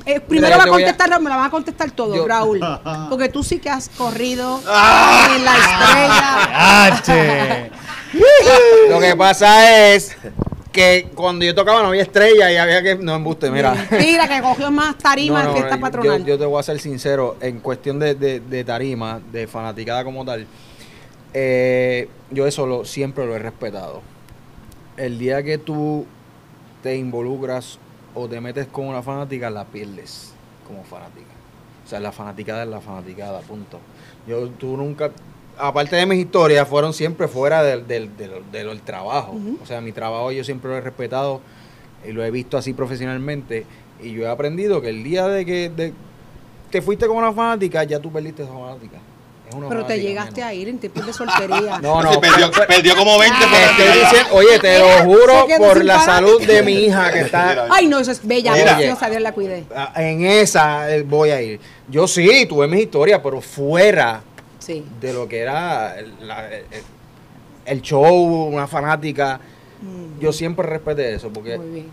Eh, primero va a contestar, Raúl, me la van a contestar todo, Yo- Raúl. Porque tú sí que has corrido Ah. en la estrella. ¡H! Lo que pasa es que cuando yo tocaba no había estrella y había que. No embuste, mira. Mira que cogió más tarima No, no, fiesta yo- patronal. Yo, yo te voy a ser sincero, en cuestión de, de- de tarima, de fanaticada como tal, eh, yo eso lo, siempre lo he respetado. El día que tú te involucras o te metes con una fanática, la pierdes como fanática. O sea, la fanaticada es la fanaticada, punto. Yo, tú nunca, aparte de mis historias, fueron siempre fuera del, del, del, del trabajo. O sea, mi trabajo yo siempre lo he respetado y lo he visto así profesionalmente. Y yo he aprendido que el día de que, de, que fuiste con una fanática, ya tú perdiste esa fanática. Es una Pero te llegaste menos. a ir en tiempos de soltería. No, Sí, no, perdió, perdió como 20 Ah, por te estoy diciendo- oye, te lo juro por la salud de mi hija que está Ay, no, eso es bella. Oye. Gracias a Dios la cuidé. Ah, En esa eh, voy a ir. Yo sí, tuve mis historias, pero fuera Sí. de lo que era el, la- el- el show, una fanática. Mm, Yo siempre respeté eso, porque Muy bien.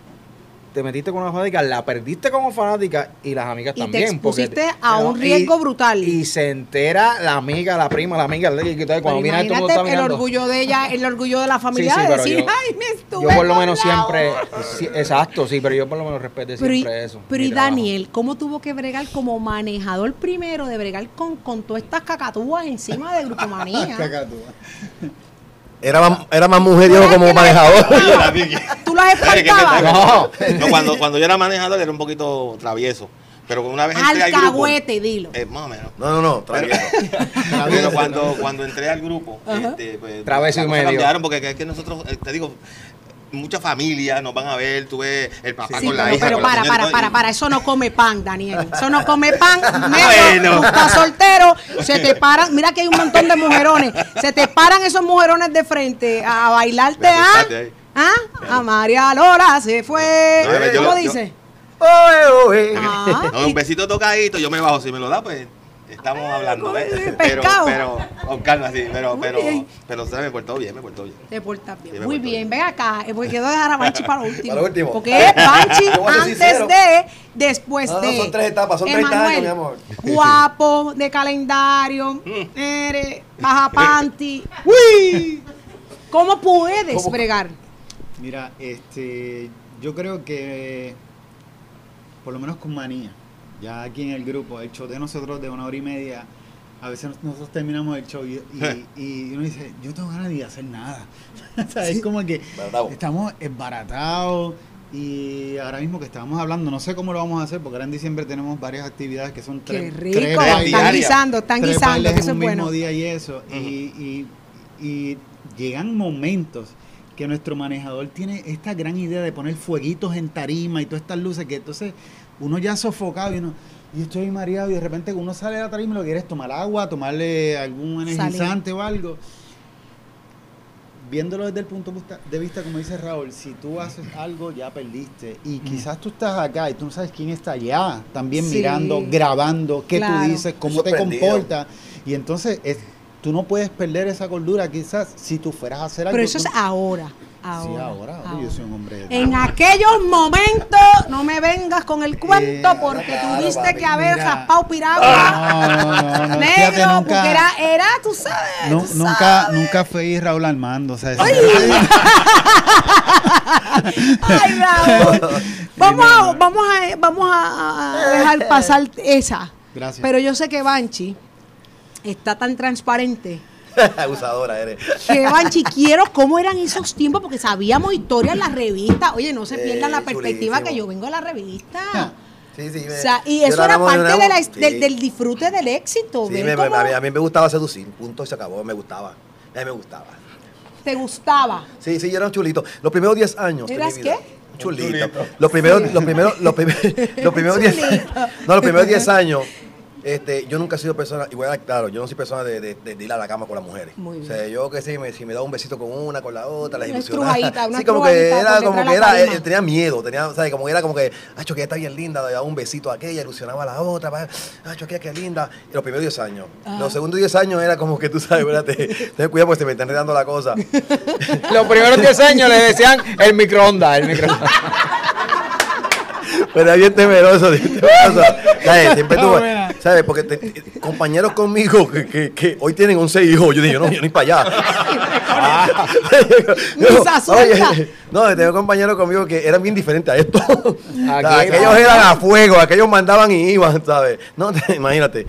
Te metiste con una fanática, la perdiste como fanática y las amigas Y te también. porque expusiste a un y- riesgo brutal. Y se entera la amiga, la prima, la amiga, y que cuando viene todo el mundo imagínate está el mirando. orgullo de ella, el orgullo de la familia Sí, sí, de decir, yo- ay, me estuve Yo por lo menos la siempre, otra". sí, exacto, sí, pero yo por lo menos Pero y, siempre eso. pero y. Daniel, ¿cómo tuvo que bregar como manejador primero de bregar con, con todas estas cacatúas encima de Grupo Manía? Era más, era más mujeriego como manejador. ¿Tú las ¿Sabes qué? espantabas? No. No, cuando, cuando yo era manejador era un poquito travieso. Pero una vez entré al grupo. Alcahuete, dilo. eh, más o menos. No, no, no, travieso. Pero cuando, cuando entré al grupo, este, pues, Traveso y medio. cambiaron porque es que nosotros, eh, te digo, muchas familias nos van a ver, tuve el papá Sí, con la pero, hija. pero con para, para, para, para, eso no come pan, Daniel. Eso no come pan. Medio, Bueno. tú estás soltero, se te paran, mira que hay un montón de mujerones, se te paran esos mujerones de frente a bailarte, Me ¿ah? ¿Ah? A María Lola se fue. No, yo- ¿Cómo yo- dice? Oye, oye. Ah, No, un besito tocadito, yo me bajo, si me lo da, pues estamos hablando, el Pero, pero, con calma, sí, pero, Muy pero, bien. pero, ¿sabes? Me portó bien, me portó bien. Te portas bien. Sí, Muy bien, bien. ven acá, eh, porque quiero dejar a Banchi para lo último. Para lo último. Porque es Banchi antes de, después No, no, de. son tres etapas, son 30 años, mi amor. Guapo, de calendario, Mm. eres, baja panty. ¡Uy! ¿Cómo puedes ¿Cómo? bregar? Mira, este, yo creo que por lo menos con manía, ya aquí en el grupo, el show de nosotros de una hora y media, a veces nos- nosotros terminamos el show y, y- y uno dice, yo no tengo ganas de hacer nada. O sea, es como que Baratado. estamos esbaratados y ahora mismo que estábamos hablando, no sé cómo lo vamos a hacer, porque ahora en diciembre tenemos varias actividades que son Qué tres, rico. tres Están diarias. guisando, están tres guisando, que eso es un mismo bueno. día y eso. y, y- y llegan momentos que nuestro manejador tiene esta gran idea de poner fueguitos en tarima y todas estas luces que entonces uno ya sofocado y uno y estoy mareado y de repente uno sale de la tarima y lo que quiere es tomar agua, tomarle algún energizante o algo. Viéndolo desde el punto de vista, de vista, como dice Raúl, si tú haces algo ya perdiste y quizás tú estás acá y tú no sabes quién está allá, también Sí. mirando, grabando, qué Claro. tú dices, cómo te comportas y entonces es- tú no puedes perder esa cordura quizás si tú fueras a hacer algo. Pero eso es tú- ahora. Sí, Ahora, ahora, yo soy un hombre de En aquellos momentos, no me vengas con el cuento Eh, porque claro, tuviste papi, que haber mira. raspado piragua. No, no, no, no, Negro, nunca, porque era, era, tú sabes. tú nunca, sabes. nunca fue Raúl Armando, o sea, Ay, Raúl. Vamos a, vamos a, vamos a dejar pasar esa. Gracias. Pero yo sé que Banchi está tan transparente. Abusadora eres. Que Banchi, quiero cómo eran esos tiempos, porque sabíamos historias en la revista. Oye, no se Eh, pierdan la perspectiva chulísimo. que yo vengo a la revista. Sí, sí. O me- sea, y eso era parte de la- sí. del, del disfrute del éxito. Sí, me- cómo a, mí, a mí me gustaba seducir, punto y se acabó, me gustaba. A mí me gustaba. te gustaba. Sí, sí, yo era un chulito. Los primeros 10 años. de ¿Eras qué? Chulito. Los primeros, los primeros, los primeros, los primeros 10 No, los primeros 10 años. Este, yo nunca he sido persona, y voy a dar claro, yo no soy persona de, de- de- de ir a la cama con las mujeres. Muy O sea, yo que sí, me, si me daba un besito con una, con la otra, las Una ilusionaba. una sí, como que era, como que la era, tarima. eh, tenía miedo, tenía, o sea, como que era como que, acho, que ella está bien linda, le daba un besito a aquella, ilusionaba a la otra, pa, acho, aquella que linda. Y los primeros 10 años. Ajá. Los segundos 10 años era como que tú sabes, espérate, ten cuidado porque se me está enredando la cosa. Los primeros 10 años le decían el microondas, el microondas. Pero era bien temeroso, bien temeroso. ¿Sabes? Siempre tuve. ¿Sabes? Porque te- te- compañeros conmigo que, que, que hoy tienen 11 hijos, yo dije, no, yo ni para allá. Ah. Suelta. Oye, no, tengo compañeros conmigo que eran bien diferentes a esto. Aquí, aquellos eran a fuego, aquellos mandaban y iban, ¿sabes? No, te- imagínate,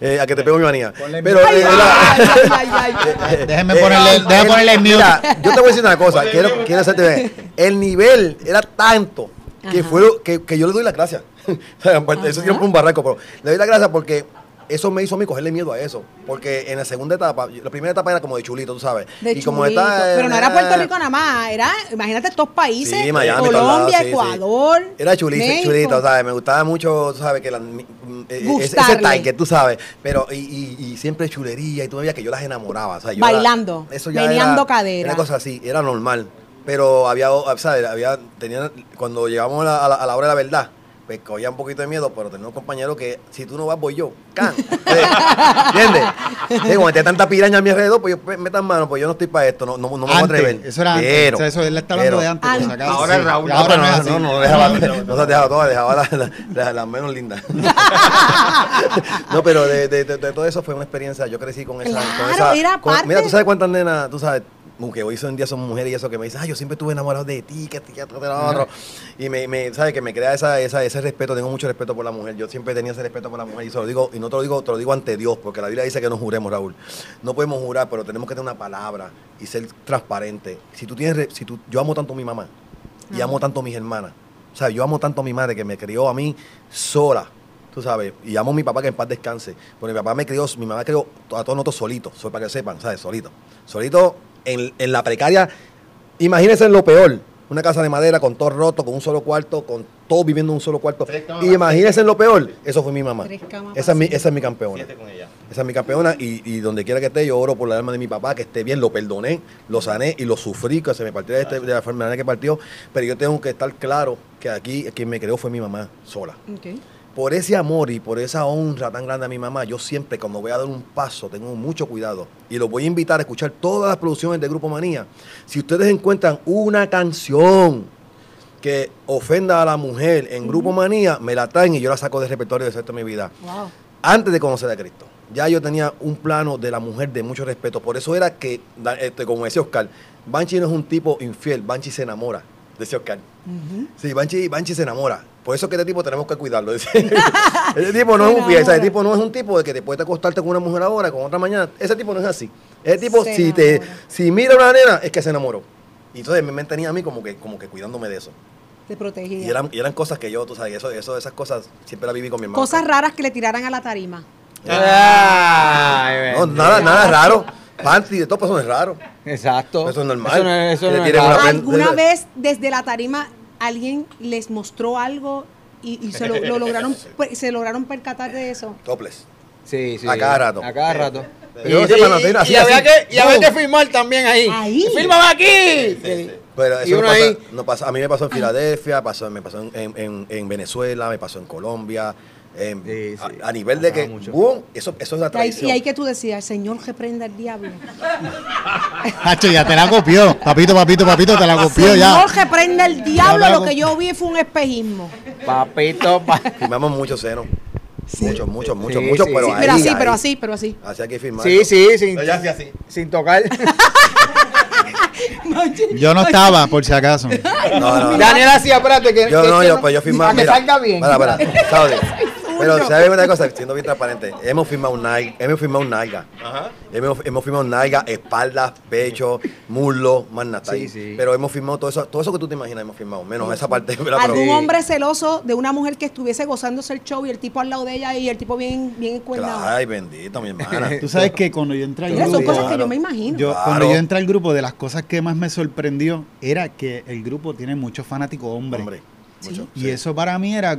eh, a que te pego mi manía. Ponle Pero, Ay, eh, ay, la- ay, ay, ay. Déjeme ponerle, déjeme ponerle el. Mira, yo te voy a decir una cosa, quiero, quiero hacerte ver. El nivel era tanto que fue que, que yo le doy la gracias. Pues, eso es un barranco, pero le doy la gracias porque eso me hizo a mí cogerle miedo a eso. Porque en la segunda etapa, la primera etapa era como de chulito, tú sabes. De y como chulito. está, Pero no era Puerto Rico nada más, era, imagínate estos países, Sí, Miami, Colombia, sí. Ecuador. Era chulito, México. chulito, ¿sabes? Me gustaba mucho, tú ¿sabes? Que la, mm, eh, ese, ese tanque, tú sabes. Pero, y, y, y siempre chulería, y tú veías que yo las enamoraba. O sea, yo Bailando, era- eso ya meneando era, cadera. Era cosa así, era normal. Pero había, ¿sabes? Había, tenían, cuando llegamos la, a la- a la hora de la verdad, pues cogía un poquito de miedo, pero tenía un compañero que si tú no vas, voy yo. ¡Can! ¿Entiendes? Sí, como tenía tanta piraña a mi alrededor, pues yo pues, metan mano, pues yo no estoy para esto, no, no, no me voy a atrever. eso era antes. Pero, o sea, eso él está hablando pero- de antes. Ahora es Sí. Raúl. Ahora no, no, no, no, dejaba, no se dejaba todas, dejaba las la, la- las menos lindas. no, pero de, de- de- de todo eso fue una experiencia. Yo crecí con esa. con Claro, esa- era con- mira, tú sabes cuántas nenas, tú sabes, que hoy en día son mujeres y eso que me dicen, ay, yo siempre estuve enamorado de ti, que lo otro. Y me, me, ¿sabes? Que me crea esa, esa, ese respeto, tengo mucho respeto por la mujer. Yo siempre tenía ese respeto por la mujer y se lo digo, y no te lo digo, te lo digo ante Dios, porque la Biblia dice que no juremos, Raúl. No podemos jurar, pero tenemos que tener una palabra y ser transparente. Si tú tienes, si tú, yo amo tanto a mi mamá y amo tanto a mis hermanas. O sea, yo amo tanto a mi madre que me crió a mí sola, tú sabes, y amo a mi papá que en paz descanse. Porque mi papá me crió, mi mamá crió a todos nosotros solitos, so- para que sepan, ¿sabes? Solito. Solito en, en la precaria. Imagínense en lo peor. Una casa de madera con todo roto, con un solo cuarto, con todo viviendo en un solo cuarto. Y imagínense en lo peor. Eso fue mi mamá. Esa es mi, esa es mi campeona. Siete con ella. Esa es mi campeona y, y donde quiera que esté, yo oro por la alma de mi papá, que esté bien, lo perdoné, lo sané y lo sufrí, que se me partió de, este- de la manera que partió, pero yo tengo que estar claro que aquí quien me creó fue mi mamá sola. Por ese amor y por esa honra tan grande a mi mamá, yo siempre cuando voy a dar un paso tengo mucho cuidado y los voy a invitar a escuchar todas las producciones de Grupo Manía. Si ustedes encuentran una canción que ofenda a la mujer en Grupo Manía, me la traen y yo la saco del repertorio del resto de mi vida Wow. antes de conocer a Cristo. Ya yo tenía un plano de la mujer de mucho respeto. Por eso era que, este, como decía Oscar, Banchi no es un tipo infiel, Banchi se enamora, decía Oscar. Ujú. Sí, Banchi, Banchi se enamora. Por eso que este tipo tenemos que cuidarlo. ese tipo no es un fiel, ese tipo no es un tipo de que te puede acostarte con una mujer ahora, con otra mañana. Ese tipo no es así. Ese tipo, Se si te, si mira a una nena, es que se enamoró. Y entonces me tenía a mí como que, como que cuidándome de eso. Te protegía. Y eran, y eran cosas que yo, tú sabes, eso, eso, esas cosas siempre las viví con mi hermano. Cosas raras que le tiraran a la tarima. Ay, No, nada, nada raro. Panty de todo, pues eso no es raro. Exacto. Eso es normal. Eso no es, eso no raro. ¿Alguna vez desde la tarima alguien les mostró algo y, y se lo, lo lograron se lograron percatar de eso? Topless. Sí, sí. A cada rato. A cada rato. Y había así. que, y había que firmar también ahí. Ahí. ¡Fírmame aquí! Sí. Pero eso no pasa- ahí. no pasa- a mí me pasó en Filadelfia, pasó, me pasó en, en- en Venezuela, me pasó en Colombia. En- Sí, sí. A, a nivel de que, mucho. boom, eso, eso es la tradición. y ahí que tú decías, Señor, que prenda el diablo. Hacho, ya te la copió. Papito, papito, papito, te la copió ya. Señor, que prenda el diablo. Lo que yo vi fue un espejismo. Papito, pa- Firmamos muchos senos. Muchos, muchos, muchos, Sí, muchos, sí, pero sí. ahí, pero así, ahí. pero así, pero así. Así hay que firmar. Sí, sí, sin, así. tocar. Yo no estaba, por si acaso. No, no, no. Daniel hacía, espérate, que. Yo que- no, yo, pues yo firmaba. Para que mira, salga bien. Para, para. Pero, ¿sabes una cosa? Siendo bien transparente, hemos firmado un Nike, hemos firmado un Naiga. Ajá. Hemos, hemos firmado Naiga, espaldas, pecho, muslo, más nada. Sí, sí. Pero hemos firmado todo eso, todo eso que tú te imaginas, hemos firmado. Menos esa parte. Algún Sí. hombre celoso de una mujer que estuviese gozándose el show y el tipo al lado de ella y el tipo bien, bien encuernado. Ay, bendito, mi hermana. Tú sabes que cuando yo entré al Mira, son grupo, cosas que yo me imagino. yo, Claro. cuando yo entré al grupo, de las cosas que más me sorprendió era que el grupo tiene muchos fanáticos hombres. Hombre, mucho. Y sí. eso para mí era,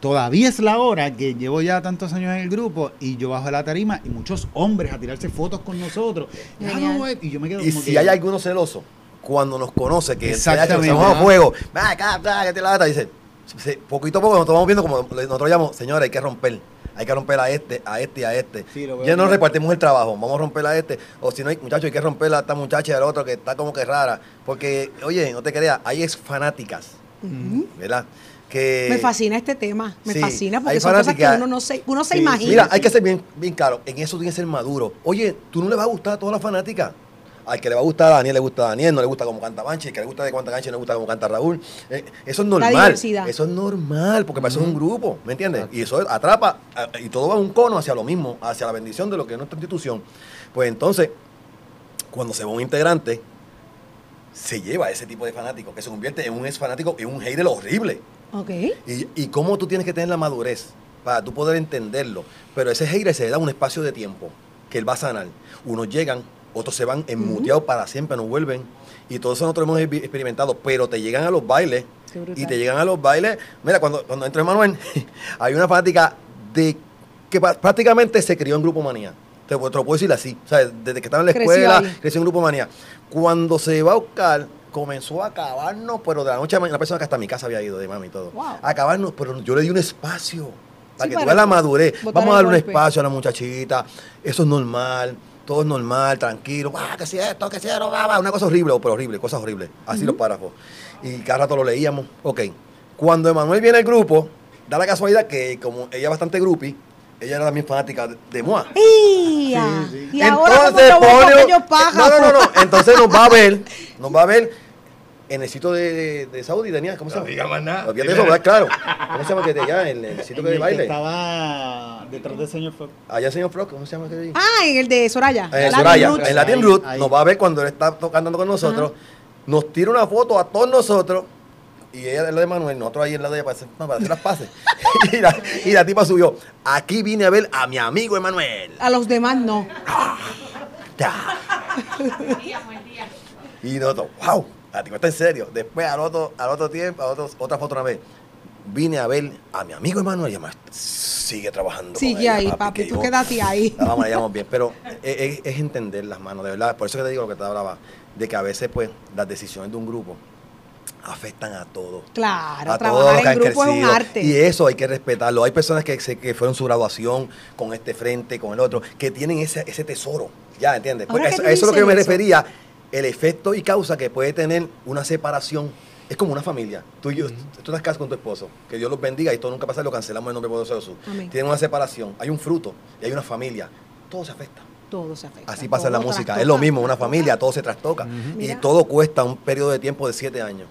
todavía es la hora que llevo ya tantos años en el grupo y yo bajo la tarima y muchos hombres a tirarse fotos con nosotros. Y, ah, no, yo me quedo Y como si que- hay alguno celoso, cuando nos conoce, que Exactamente. vamos a Ajá. fuego, va acá, acá, que te la lata, dice, poquito a poco nos estamos viendo como nosotros llamamos, señores, hay que romper. Hay que romper a este, a este y a este. Sí, ya no repartimos el trabajo, vamos a romper a este. O si no, hay, muchachos, hay que romper a esta muchacha y al otro que está como que rara. Porque, oye, no te creas, hay es fanáticas. ¿verdad? Que, Me fascina este tema, me sí, fascina porque son cosas que uno no se, uno se Sí, imagina. Mira, hay que ser bien, bien claro, en eso tiene que ser maduro. Oye, tú no le vas a gustar a todas las fanáticas. Al que le va a gustar a Daniel, le gusta a Daniel, no le gusta como canta Banchi, el que le gusta de cuánta cancha, no le gusta como canta Raúl. Eh, eso es normal. diversidad. Eso es normal, porque para eso es un grupo, ¿me entiendes? Y eso atrapa, a- y todo va un cono hacia lo mismo, hacia la bendición de lo que es nuestra institución. Pues entonces, cuando se va un integrante, se lleva a ese tipo de fanático, que se convierte en un ex fanático, en un hater horrible. Ok. Y, y cómo tú tienes que tener la madurez para tú poder entenderlo. Pero ese hater se le da un espacio de tiempo que él va a sanar. Unos llegan, otros se van enmuteados para siempre, no vuelven. Y todo eso nosotros hemos exper- experimentado. Pero te llegan a los bailes. Y te llegan a los bailes. Mira, cuando, cuando entró Emanuel, hay una fanática de que prácticamente se crió en Grupo Manía. Te, te lo puedo decir así. O sea, desde que estaba en la Creció escuela, ahí. creció en Grupo Manía. Cuando se va a buscar, comenzó a acabarnos, pero de la noche a la mañana, una persona que hasta mi casa había ido, de mami y todo. Wow. A acabarnos, pero yo le di un espacio. Para Sí, que veas la madurez. Vamos a darle un espacio a la muchachita. Eso es normal. Todo es normal, tranquilo. Ah, que si esto, que si esto. Una cosa horrible, pero horrible, cosas horribles. Así los párrafos. Y cada rato lo leíamos. Ok. Cuando Emanuel viene al grupo, da la casualidad que como ella es bastante groupie, ella era también fanática de, de Moa. Sí, sí. Y ahora como Entonces pájaro. No, no, no, no. Entonces nos va a ver, nos va a ver en el sitio de, de, de Saudi, tenía, ¿cómo se No llama? diga más nada. Olvídate de eso, ¿verdad? Claro. ¿Cómo se llama que te allá en el sitio En de el que baile? estaba detrás del señor Fox. Allá señor Flock, ¿cómo se llama que de ahí? Ah, en el de Soraya. En Latin Soraya, en Latin Root, ahí. nos va a ver cuando él está tocando con nosotros, nos tira una foto a todos nosotros, y ella del lado de Manuel, nosotros ahí en lado de ella para hacer, para hacer las pases. y, la, y la tipa subió, aquí vine a ver a mi amigo Emanuel. A los demás no. Ya. Y nosotros, wow, la tipa está en serio. Después al otro, al otro tiempo, a otro- otra foto una vez, vine a ver a mi amigo Emanuel y además sigue trabajando. Sigue ella, ahí, papi, que tú yo- quédate ahí. la vamos, la llevamos bien, pero es, es- es entender las manos, de verdad. Por eso que te digo lo que te hablaba, de que a veces, pues, las decisiones de un grupo afectan a todos. Claro, a todos trabajar los que en han grupo es un crecido. arte. Y eso hay que respetarlo. Hay personas que, se- que fueron su graduación con este frente, con el otro, que tienen ese, ese tesoro. ¿Ya entiendes? Ahora Porque que eso, es lo que yo me refería. El efecto y causa que puede tener una separación. Es como una familia. Tú y yo, tú estás casado con tu esposo. Que Dios los bendiga y todo nunca pasa. Lo cancelamos en nombre poderoso de Jesús. Amén. Tienen una separación. Hay un fruto y hay una familia. Todo se afecta. Todo se afecta. Así pasa en la música. trastoca. Es lo mismo, una familia, todo se trastoca. Y Mira. todo cuesta un periodo de tiempo de siete años.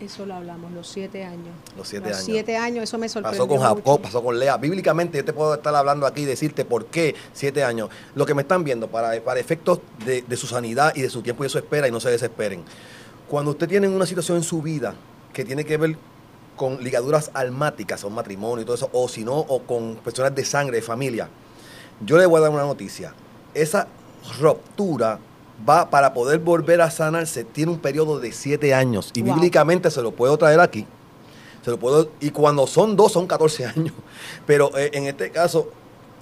Eso lo hablamos, los siete años. Los siete Los años. siete años, eso me sorprendió. Pasó con Jacob, mucho. pasó con Lea. Bíblicamente yo te puedo estar hablando aquí y decirte por qué siete años. Lo que me están viendo, para, para efectos de, de su sanidad y de su tiempo y de su espera y no se desesperen. Cuando usted tiene una situación en su vida que tiene que ver con ligaduras almáticas, o matrimonio y todo eso, o si no, o con personas de sangre, de familia, yo le voy a dar una noticia. Esa ruptura va para poder volver a sanarse, tiene un periodo de siete años. Y Wow. bíblicamente se lo puedo traer aquí. Se lo puedo, y cuando son dos, son 14 años. Pero eh, en este caso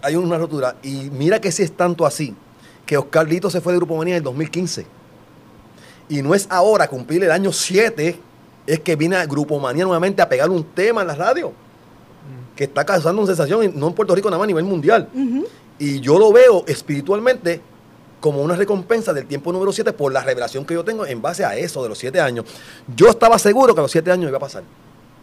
hay una rotura. Y mira que si es tanto así, que Oscar Lito se fue de Grupo Manía en el 2015. Y no es ahora cumplir el año 7, es que viene a Grupo Manía nuevamente a pegar un tema en la radio. Que está causando una sensación, no en Puerto Rico nada más, a nivel mundial. Y yo lo veo espiritualmente como una recompensa del tiempo número 7 por la revelación que yo tengo en base a eso de los 7 años. Yo estaba seguro que a los 7 años iba a pasar.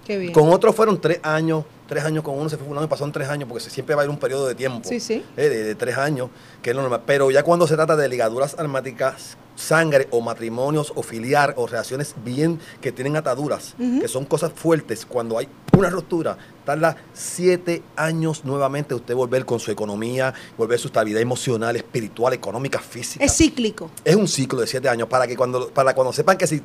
Qué bien. Con otros fueron 3 años, 3 años con uno, se fue un año, pasaron 3 años, porque siempre va a haber un periodo de tiempo. Sí, sí. eh, de, de 3 años, que es lo normal. Pero ya cuando se trata de ligaduras almáticas, sangre o matrimonios o filiar o relaciones bien que tienen ataduras, que son cosas fuertes, cuando hay una ruptura, tarda 7 años nuevamente usted volver con su economía, volver su estabilidad emocional, espiritual, económica, física. Es cíclico. Es un ciclo de siete años para que cuando, para cuando sepan que si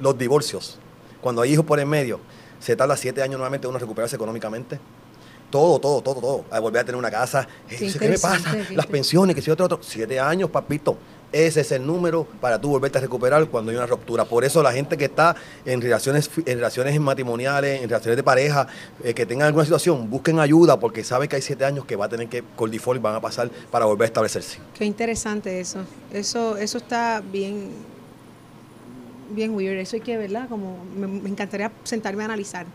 los divorcios, cuando hay hijos por en medio, se tarda siete años nuevamente uno recuperarse económicamente. Todo, todo, todo, todo. A volver a tener una casa. Eh, Qué dice, ¿Qué me pasa? Las pensiones, que si otro, otro. Siete años, papito. Ese es el número para tú volverte a recuperar cuando hay una ruptura. Por eso la gente que está en relaciones, en relaciones matrimoniales, en relaciones de pareja, eh, que tengan alguna situación, busquen ayuda porque saben que hay siete años que va a tener que, con default, van a pasar para volver a establecerse. Qué interesante eso. Eso, eso está bien, bien weird. Eso hay que, ¿verdad? Como me, me encantaría sentarme a analizar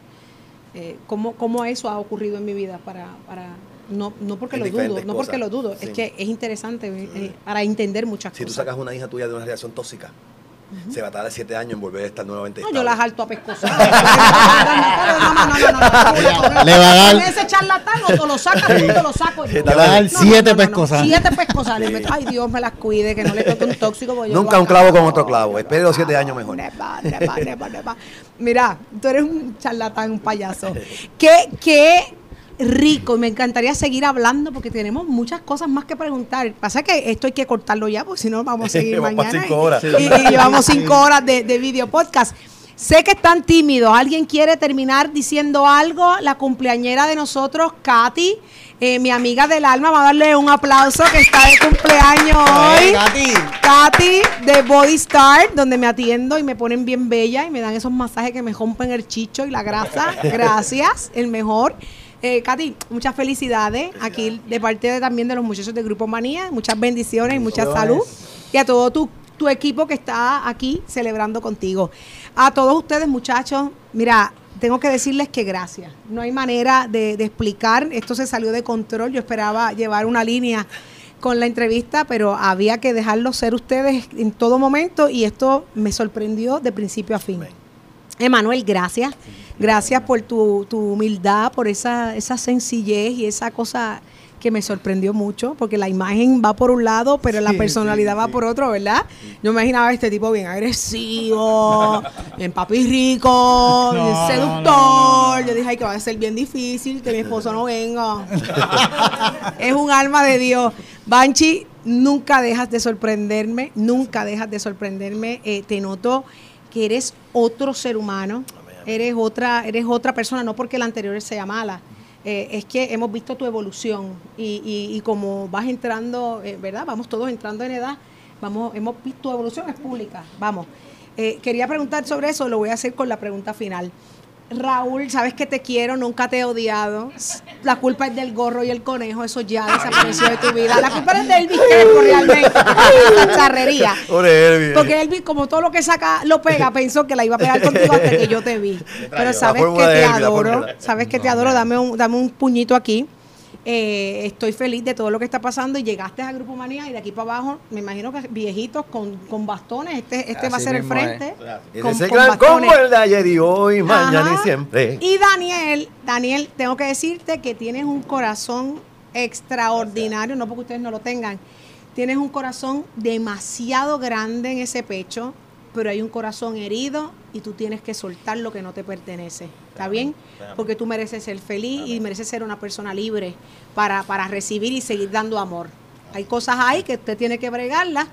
eh, cómo, cómo eso ha ocurrido en mi vida para, para no, no porque En lo dudo, no porque cosas. lo dudo, Sí. es que es interesante eh, para entender muchas Si tú cosas. sacas una hija tuya de una relación tóxica, se va a tardar siete años en volver a estar nuevamente No, yo las alto a pescosar. no, no, no, no. Le va a dar- ese charlatán o te lo sacas tú, te lo saco yo. Le va a dar siete pescosas. Siete pescosas. Ay, Dios me las cuide, que no le toque un tóxico. Nunca un clavo con otro clavo. Espere los siete años mejor. Nepa, nepa, nepa, nepa. Mira, tú eres un charlatán, un payaso. ¿Qué, qué rico y me encantaría seguir hablando porque tenemos muchas cosas más que preguntar. Pasa que esto hay que cortarlo ya porque si no vamos a seguir Vamos mañana. cinco horas. Y, y- y llevamos cinco horas de, de video podcast. Sé que están tímidos. ¿Alguien quiere terminar diciendo algo? La cumpleañera de nosotros, Katy, eh, mi amiga del alma, va a darle un aplauso que está de cumpleaños hoy. Katy. Katy de Body Star, donde me atiendo y me ponen bien bella y me dan esos masajes que me rompen el chicho y la grasa. Gracias, el mejor. Eh, Katy, muchas felicidades aquí de parte de, también de los muchachos de Grupo Manía. Muchas bendiciones y mucha salud. Y a todo tu, tu equipo que está aquí celebrando contigo. A todos ustedes, muchachos, mira, tengo que decirles que gracias. No hay manera de, de explicar. Esto se salió de control. Yo esperaba llevar una línea con la entrevista, pero había que dejarlos ser ustedes en todo momento y esto me sorprendió de principio a fin. Emanuel, gracias. Gracias por tu, tu humildad, por esa, esa sencillez y esa cosa que me sorprendió mucho, porque la imagen va por un lado, pero la personalidad sí, va sí. por otro, ¿verdad? Yo imaginaba a este tipo bien agresivo, bien papi rico, bien seductor. no, no, no. Yo dije, ay, que va a ser bien difícil que mi esposo no venga. es un alma de Dios. Banchi, nunca dejas de sorprenderme, nunca dejas de sorprenderme. Eh, te noto que eres otro ser humano. Eres otra, eres otra persona, no porque la anterior sea mala. Eh, es que hemos visto tu evolución y, y- y como vas entrando, eh, ¿verdad? Vamos todos entrando en edad, vamos, hemos visto tu evolución es pública, vamos. Eh, quería preguntar sobre eso, lo voy a hacer con la pregunta final. Raúl, sabes que te quiero, nunca te he odiado. La culpa es del gorro y el conejo, eso ya desapareció de tu vida. La culpa es de Elvis Crespo realmente. Esa charrería. Porque Elvis, como todo lo que saca, lo pega, pensó que la iba a pegar contigo hasta que yo te vi. Pero La sabes que te la adoro, sabes que te adoro, dame un, dame un puñito aquí. Eh, estoy feliz de todo lo que está pasando y llegaste a Grupo Manía y de aquí para abajo, me imagino que viejitos con, con bastones, este, este va a ser el frente. Ese con- es el con gran bastones. combo el de ayer y hoy, mañana y siempre. Y Daniel, Daniel, tengo que decirte que tienes un corazón extraordinario, no porque ustedes no lo tengan. Tienes un corazón demasiado grande en ese pecho, pero hay un corazón herido y tú tienes que soltar lo que no te pertenece. ¿Está bien? Porque tú mereces ser feliz y mereces ser una persona libre para, para recibir y seguir dando amor. Hay cosas ahí que usted tiene que bregarlas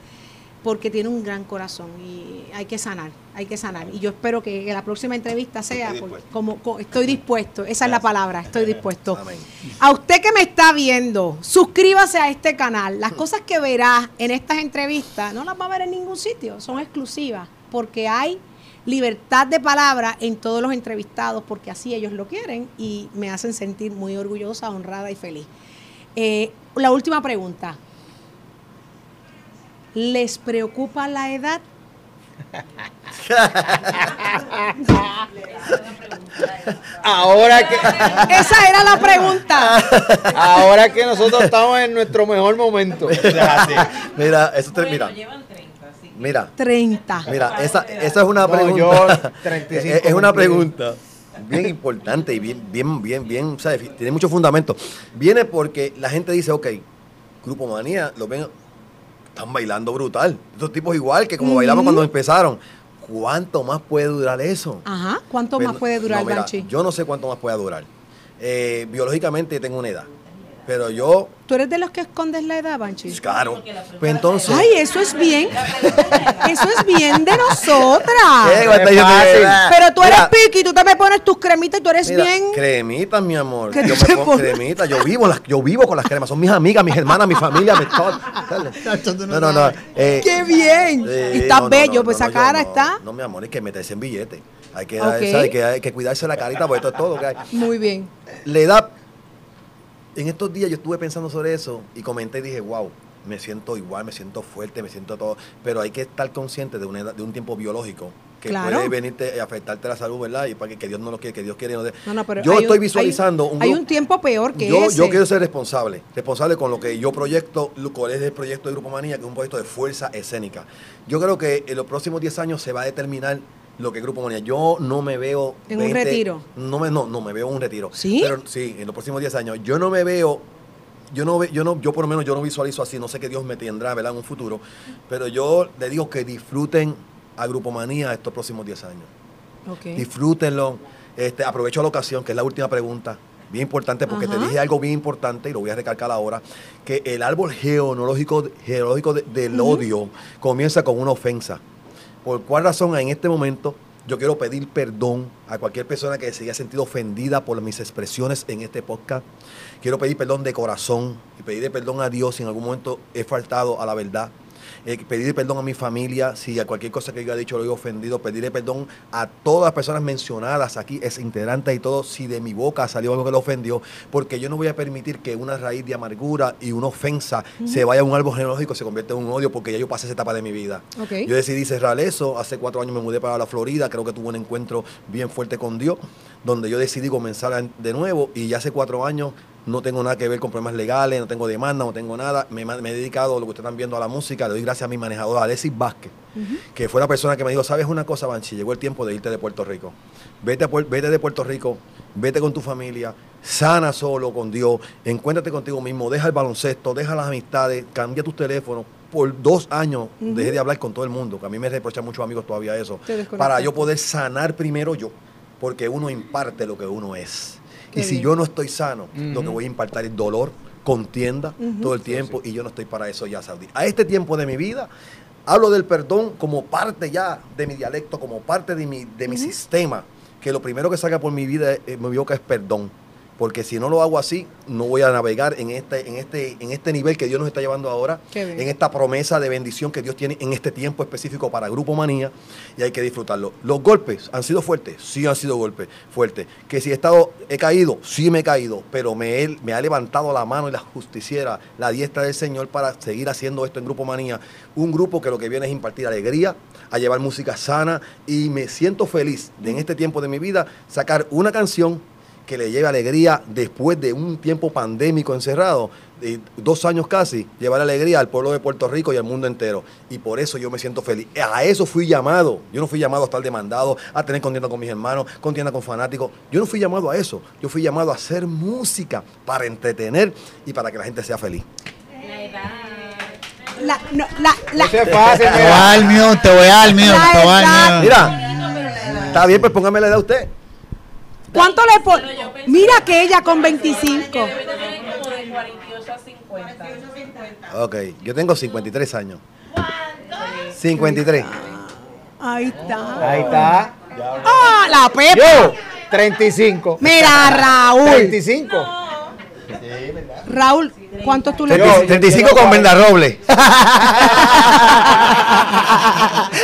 porque tiene un gran corazón y hay que sanar, hay que sanar. Y yo espero que la próxima entrevista sea Estoy por- como, co- estoy dispuesto, esa es la palabra, estoy dispuesto. Amén. A usted que me está viendo, suscríbase a este canal. Las cosas que verás en estas entrevistas no las va a ver en ningún sitio, son exclusivas, porque hay libertad de palabra en todos los entrevistados, porque así ellos lo quieren y me hacen sentir muy orgullosa, honrada y feliz. Eh, la última pregunta. ¿Les preocupa la edad? Ahora que, Esa era la pregunta. ahora que nosotros estamos en nuestro mejor momento. Mira, eso te, mira, mira, 30. mira, esa, esa es una No, pregunta. yo 35 es, una pregunta bien importante y bien, bien, bien, bien, o sea, tiene mucho fundamento. Viene porque la gente dice, ok, Grupo Manía, lo ven, están bailando brutal. Estos tipos igual que como bailamos cuando empezaron. ¿Cuánto más puede durar eso? Ajá. ¿Cuánto más puede durar, no, mira, Banchi? Yo no sé cuánto más puede durar. Eh, biológicamente tengo una edad. Pero yo, ¿Tú eres de los que escondes la edad, Banchi? claro. Pues entonces. Ay, eso es bien. Eso es bien de nosotras. ¿Qué? ¿Cuánta Es gente fácil. da? Pero tú eres Mira, piqui, tú te me pones tus cremitas y tú eres mira, bien. Cremitas, mi amor. ¿Qué Yo me pongo cremitas. Yo vivo, las, yo vivo con las cremas. Son mis amigas, mis hermanas, mi familia, mi todo. No, no, no. eh, ¡Qué bien! eh, y estás no, bello, no, pues esa cara no. está No, mi amor, es que meterse en billete. Hay que, Ok. ¿sabes? que, hay que cuidarse la carita porque esto es todo que hay. muy bien. La edad, en estos días yo estuve pensando sobre eso y comenté y dije, wow, me siento igual, me siento fuerte, me siento todo, pero hay que estar consciente de, una edad- de un tiempo biológico que Claro. puede venirte a afectarte la salud, ¿verdad? Y para que, que Dios no lo quiere, que Dios quiere. no. No, no, pero yo hay un- estoy hay- visualizando un Hay un tiempo peor que yo, ese. yo quiero ser responsable, responsable con lo que yo proyecto, lo cuál es el proyecto de Grupo Manía, que es un proyecto de fuerza escénica. Yo creo que en los próximos 10 años se va a determinar lo que es Grupo Manía. Yo no me veo... En un retiro. No, me, no, no me veo en un retiro. ¿Sí? Pero sí, en los próximos 10 años. Yo no me veo... Yo no, yo no, yo por lo menos yo no visualizo así, no sé qué Dios me tendrá, ¿verdad? En un futuro. Pero yo le digo que disfruten a Grupo Manía estos próximos 10 años. Ok. Disfrútenlo. Este, aprovecho la ocasión, que es la última pregunta. bien importante porque te dije algo bien importante y lo voy a recalcar ahora, que el árbol genealógico, de- del odio comienza con una ofensa. ¿Por cuál razón en este momento yo quiero pedir perdón a cualquier persona que se haya sentido ofendida por mis expresiones en este podcast? Quiero pedir perdón de corazón y pedirle perdón a Dios si en algún momento he faltado a la verdad. Eh, pedirle perdón a mi familia si a cualquier cosa que yo haya dicho lo he ofendido. Pedirle perdón a todas las personas mencionadas aquí, es integrantes y todo, si de mi boca salió algo que lo ofendió, porque yo no voy a permitir que una raíz de amargura y una ofensa se vaya a un árbol genealógico se convierta en un odio, porque ya yo pasé esa etapa de mi vida. Yo decidí cerrar eso. Hace cuatro años me mudé para la Florida. Creo que tuve un encuentro bien fuerte con Dios, donde yo decidí comenzar de nuevo. Y ya hace cuatro años no tengo nada que ver con problemas legales, no tengo demanda, no tengo nada. Me, me he dedicado, lo que ustedes están viendo, a la música. Le doy gracias a mi manejador, Alexis Vázquez, que fue la persona que me dijo: ¿Sabes una cosa, Banchi? Llegó el tiempo de irte de Puerto Rico. Vete, a vete de Puerto Rico, vete con tu familia, sana solo con Dios, encuéntrate contigo mismo, deja el baloncesto, deja las amistades, cambia tus teléfonos. Por dos años dejé de hablar con todo el mundo, que a mí me reprochan muchos amigos todavía eso, para yo poder sanar primero yo, porque uno imparte lo que uno es. Qué y si bien. yo no estoy sano, lo que voy a impartir es dolor, contienda todo el tiempo, y yo no estoy para eso ya, Saudi. A este tiempo de mi vida, hablo del perdón como parte ya de mi dialecto, como parte de mi, de mi sistema, que lo primero que salga por mi vida, eh, mi boca es perdón. Porque si no lo hago así, no voy a navegar en este, en este, en este nivel que Dios nos está llevando ahora, en esta promesa de bendición que Dios tiene en este tiempo específico para Grupo Manía, y hay que disfrutarlo. Los golpes han sido fuertes, sí han sido golpes fuertes. Que si he estado, he caído, sí me he caído, pero me, he- me ha levantado la mano y la justiciera, la diestra del Señor para seguir haciendo esto en Grupo Manía. Un grupo que lo que viene es impartir alegría, a llevar música sana, y me siento feliz de en este tiempo de mi vida sacar una canción que le lleve alegría después de un tiempo pandémico encerrado, de dos años casi, llevar alegría al pueblo de Puerto Rico y al mundo entero. Y por eso yo me siento feliz. A eso fui llamado. Yo no fui llamado a estar demandado, a tener contienda con mis hermanos, contienda con fanáticos. Yo no fui llamado a eso. Yo fui llamado a hacer música para entretener y para que la gente sea feliz. La, no, la, la, fácil, Te voy a mira. dar te voy a dar el mío, La te voy a dar. Mira, está bien, pues póngame la edad a usted. ¿Cuánto le pon? Mira que ella con 25. Debe tener como de 48 a 50. Ok, yo tengo 53 años. 53. Ahí está. Ahí está. Ah, la Pepa. Yo, 35. Mira, Raúl. 35. Raúl, ¿cuántos tú le Yo- pones? 35 con venda roble.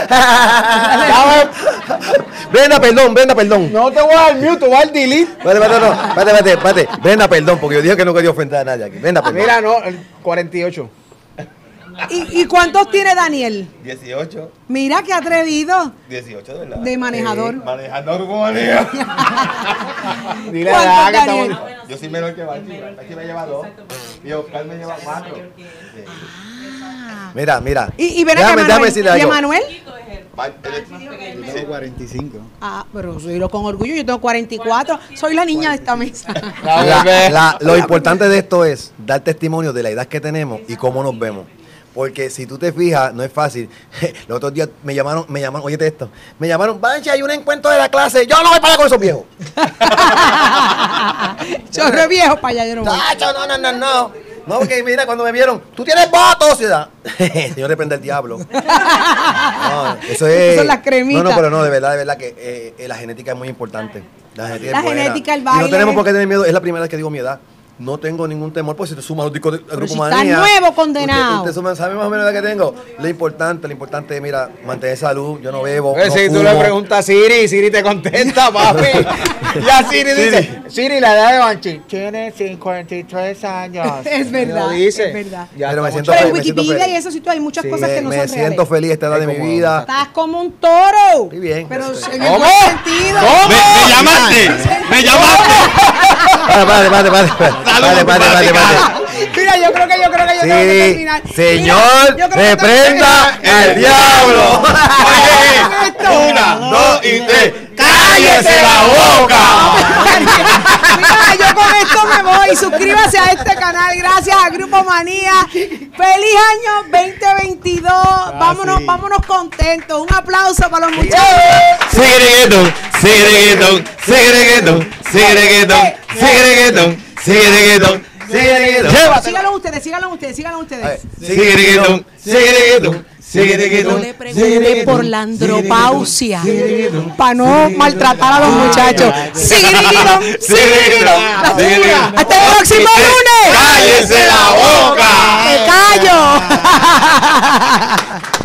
Brenda, perdón, Brenda, perdón. No te voy a dar mute, te voy a dar delete. Espérate, espérate, no, espérate, espérate, espérate. Brenda, perdón, porque yo dije que no quería ofender a nadie aquí. Brenda, perdón. Mira, no, el 48. ¿Y, y cuántos tiene Daniel? 18. Mira qué atrevido 18, de verdad. de manejador. Manejando grupo manía. Dile ¿Cuánto, a que Daniel? estamos. Yo soy menor que Bachi. Bachi me lleva dos. Y Oscar me lleva cuatro. Mira, mira. Y, y ven Déjame- déjame Manuel. decirle ¿Y. Manuel? Ba- él es- Yo tengo 45. Ah, pero soy lo con orgullo. Yo tengo 44. Soy la niña de esta mesa. La La- bebé. la- lo importante de esto es dar testimonio de la edad que tenemos y cómo nos vemos. Porque si tú te fijas, no es fácil. Los otros días me llamaron, me llamaron, oye esto, me llamaron, Bancha, hay un encuentro de la clase. Yo no voy para allá con esos viejos. Chorro viejo para allá. Yo no voy. No, no, no, no. No, porque mira, cuando me vieron, tú tienes votos, ciudad. Señor, reprende el diablo. No, eso es. Son las cremitas. No, no, pero no, de verdad, de verdad que eh, eh, la genética es muy importante. La genética, La es genética, el Y baile. no tenemos por qué tener miedo. Es la primera vez que digo mi edad. No tengo ningún temor, pues si te sumas los discos de Grupo si Manía, estás nuevo, condenado. Usted, usted suma- sabe más o menos la que tengo. Lo importante, lo importante es, mira, mantener salud. Yo no bebo. Pues no si tú fumo. le preguntas a Siri, Siri te contesta, papi. y a Siri dice, Siri, la edad de Banchi tiene 53 años. Es verdad, Lo dice. es verdad. Ya Pero me siento Pero en feliz, me siento Wikipedia y feliz. eso sí, tú hay muchas Sí, cosas Me, que no me son siento reales. feliz esta edad de mi vida. Estás como un toro. Muy bien. Pero en el ¿Cómo? buen sentido. ¡Me, me llamaste! ¡Me llamaste! Vale, vale, vale, vale. Vale, vale, vale, vale. Mira, yo creo que yo creo que yo tengo que Sí, terminar. Señor, reprenda al diablo. Oye, Una, dos y tres. ¡Cállese la boca! Mira, yo con esto me voy. Suscríbase a este canal. Gracias a Grupo Manía. Feliz año 2022. vámonos, vámonos contentos. Un aplauso para los muchachos. Sigue reggaetón, sigue reggaetón, sigue reggaetón. Síganlo ustedes, síganlo ustedes, síganlo ustedes. Reggaetón, sigue Yo le pregunté por la andropausia para no maltratar a los muchachos. Sigue. Hasta el próximo lunes. ¡Cállese la boca! Me callo.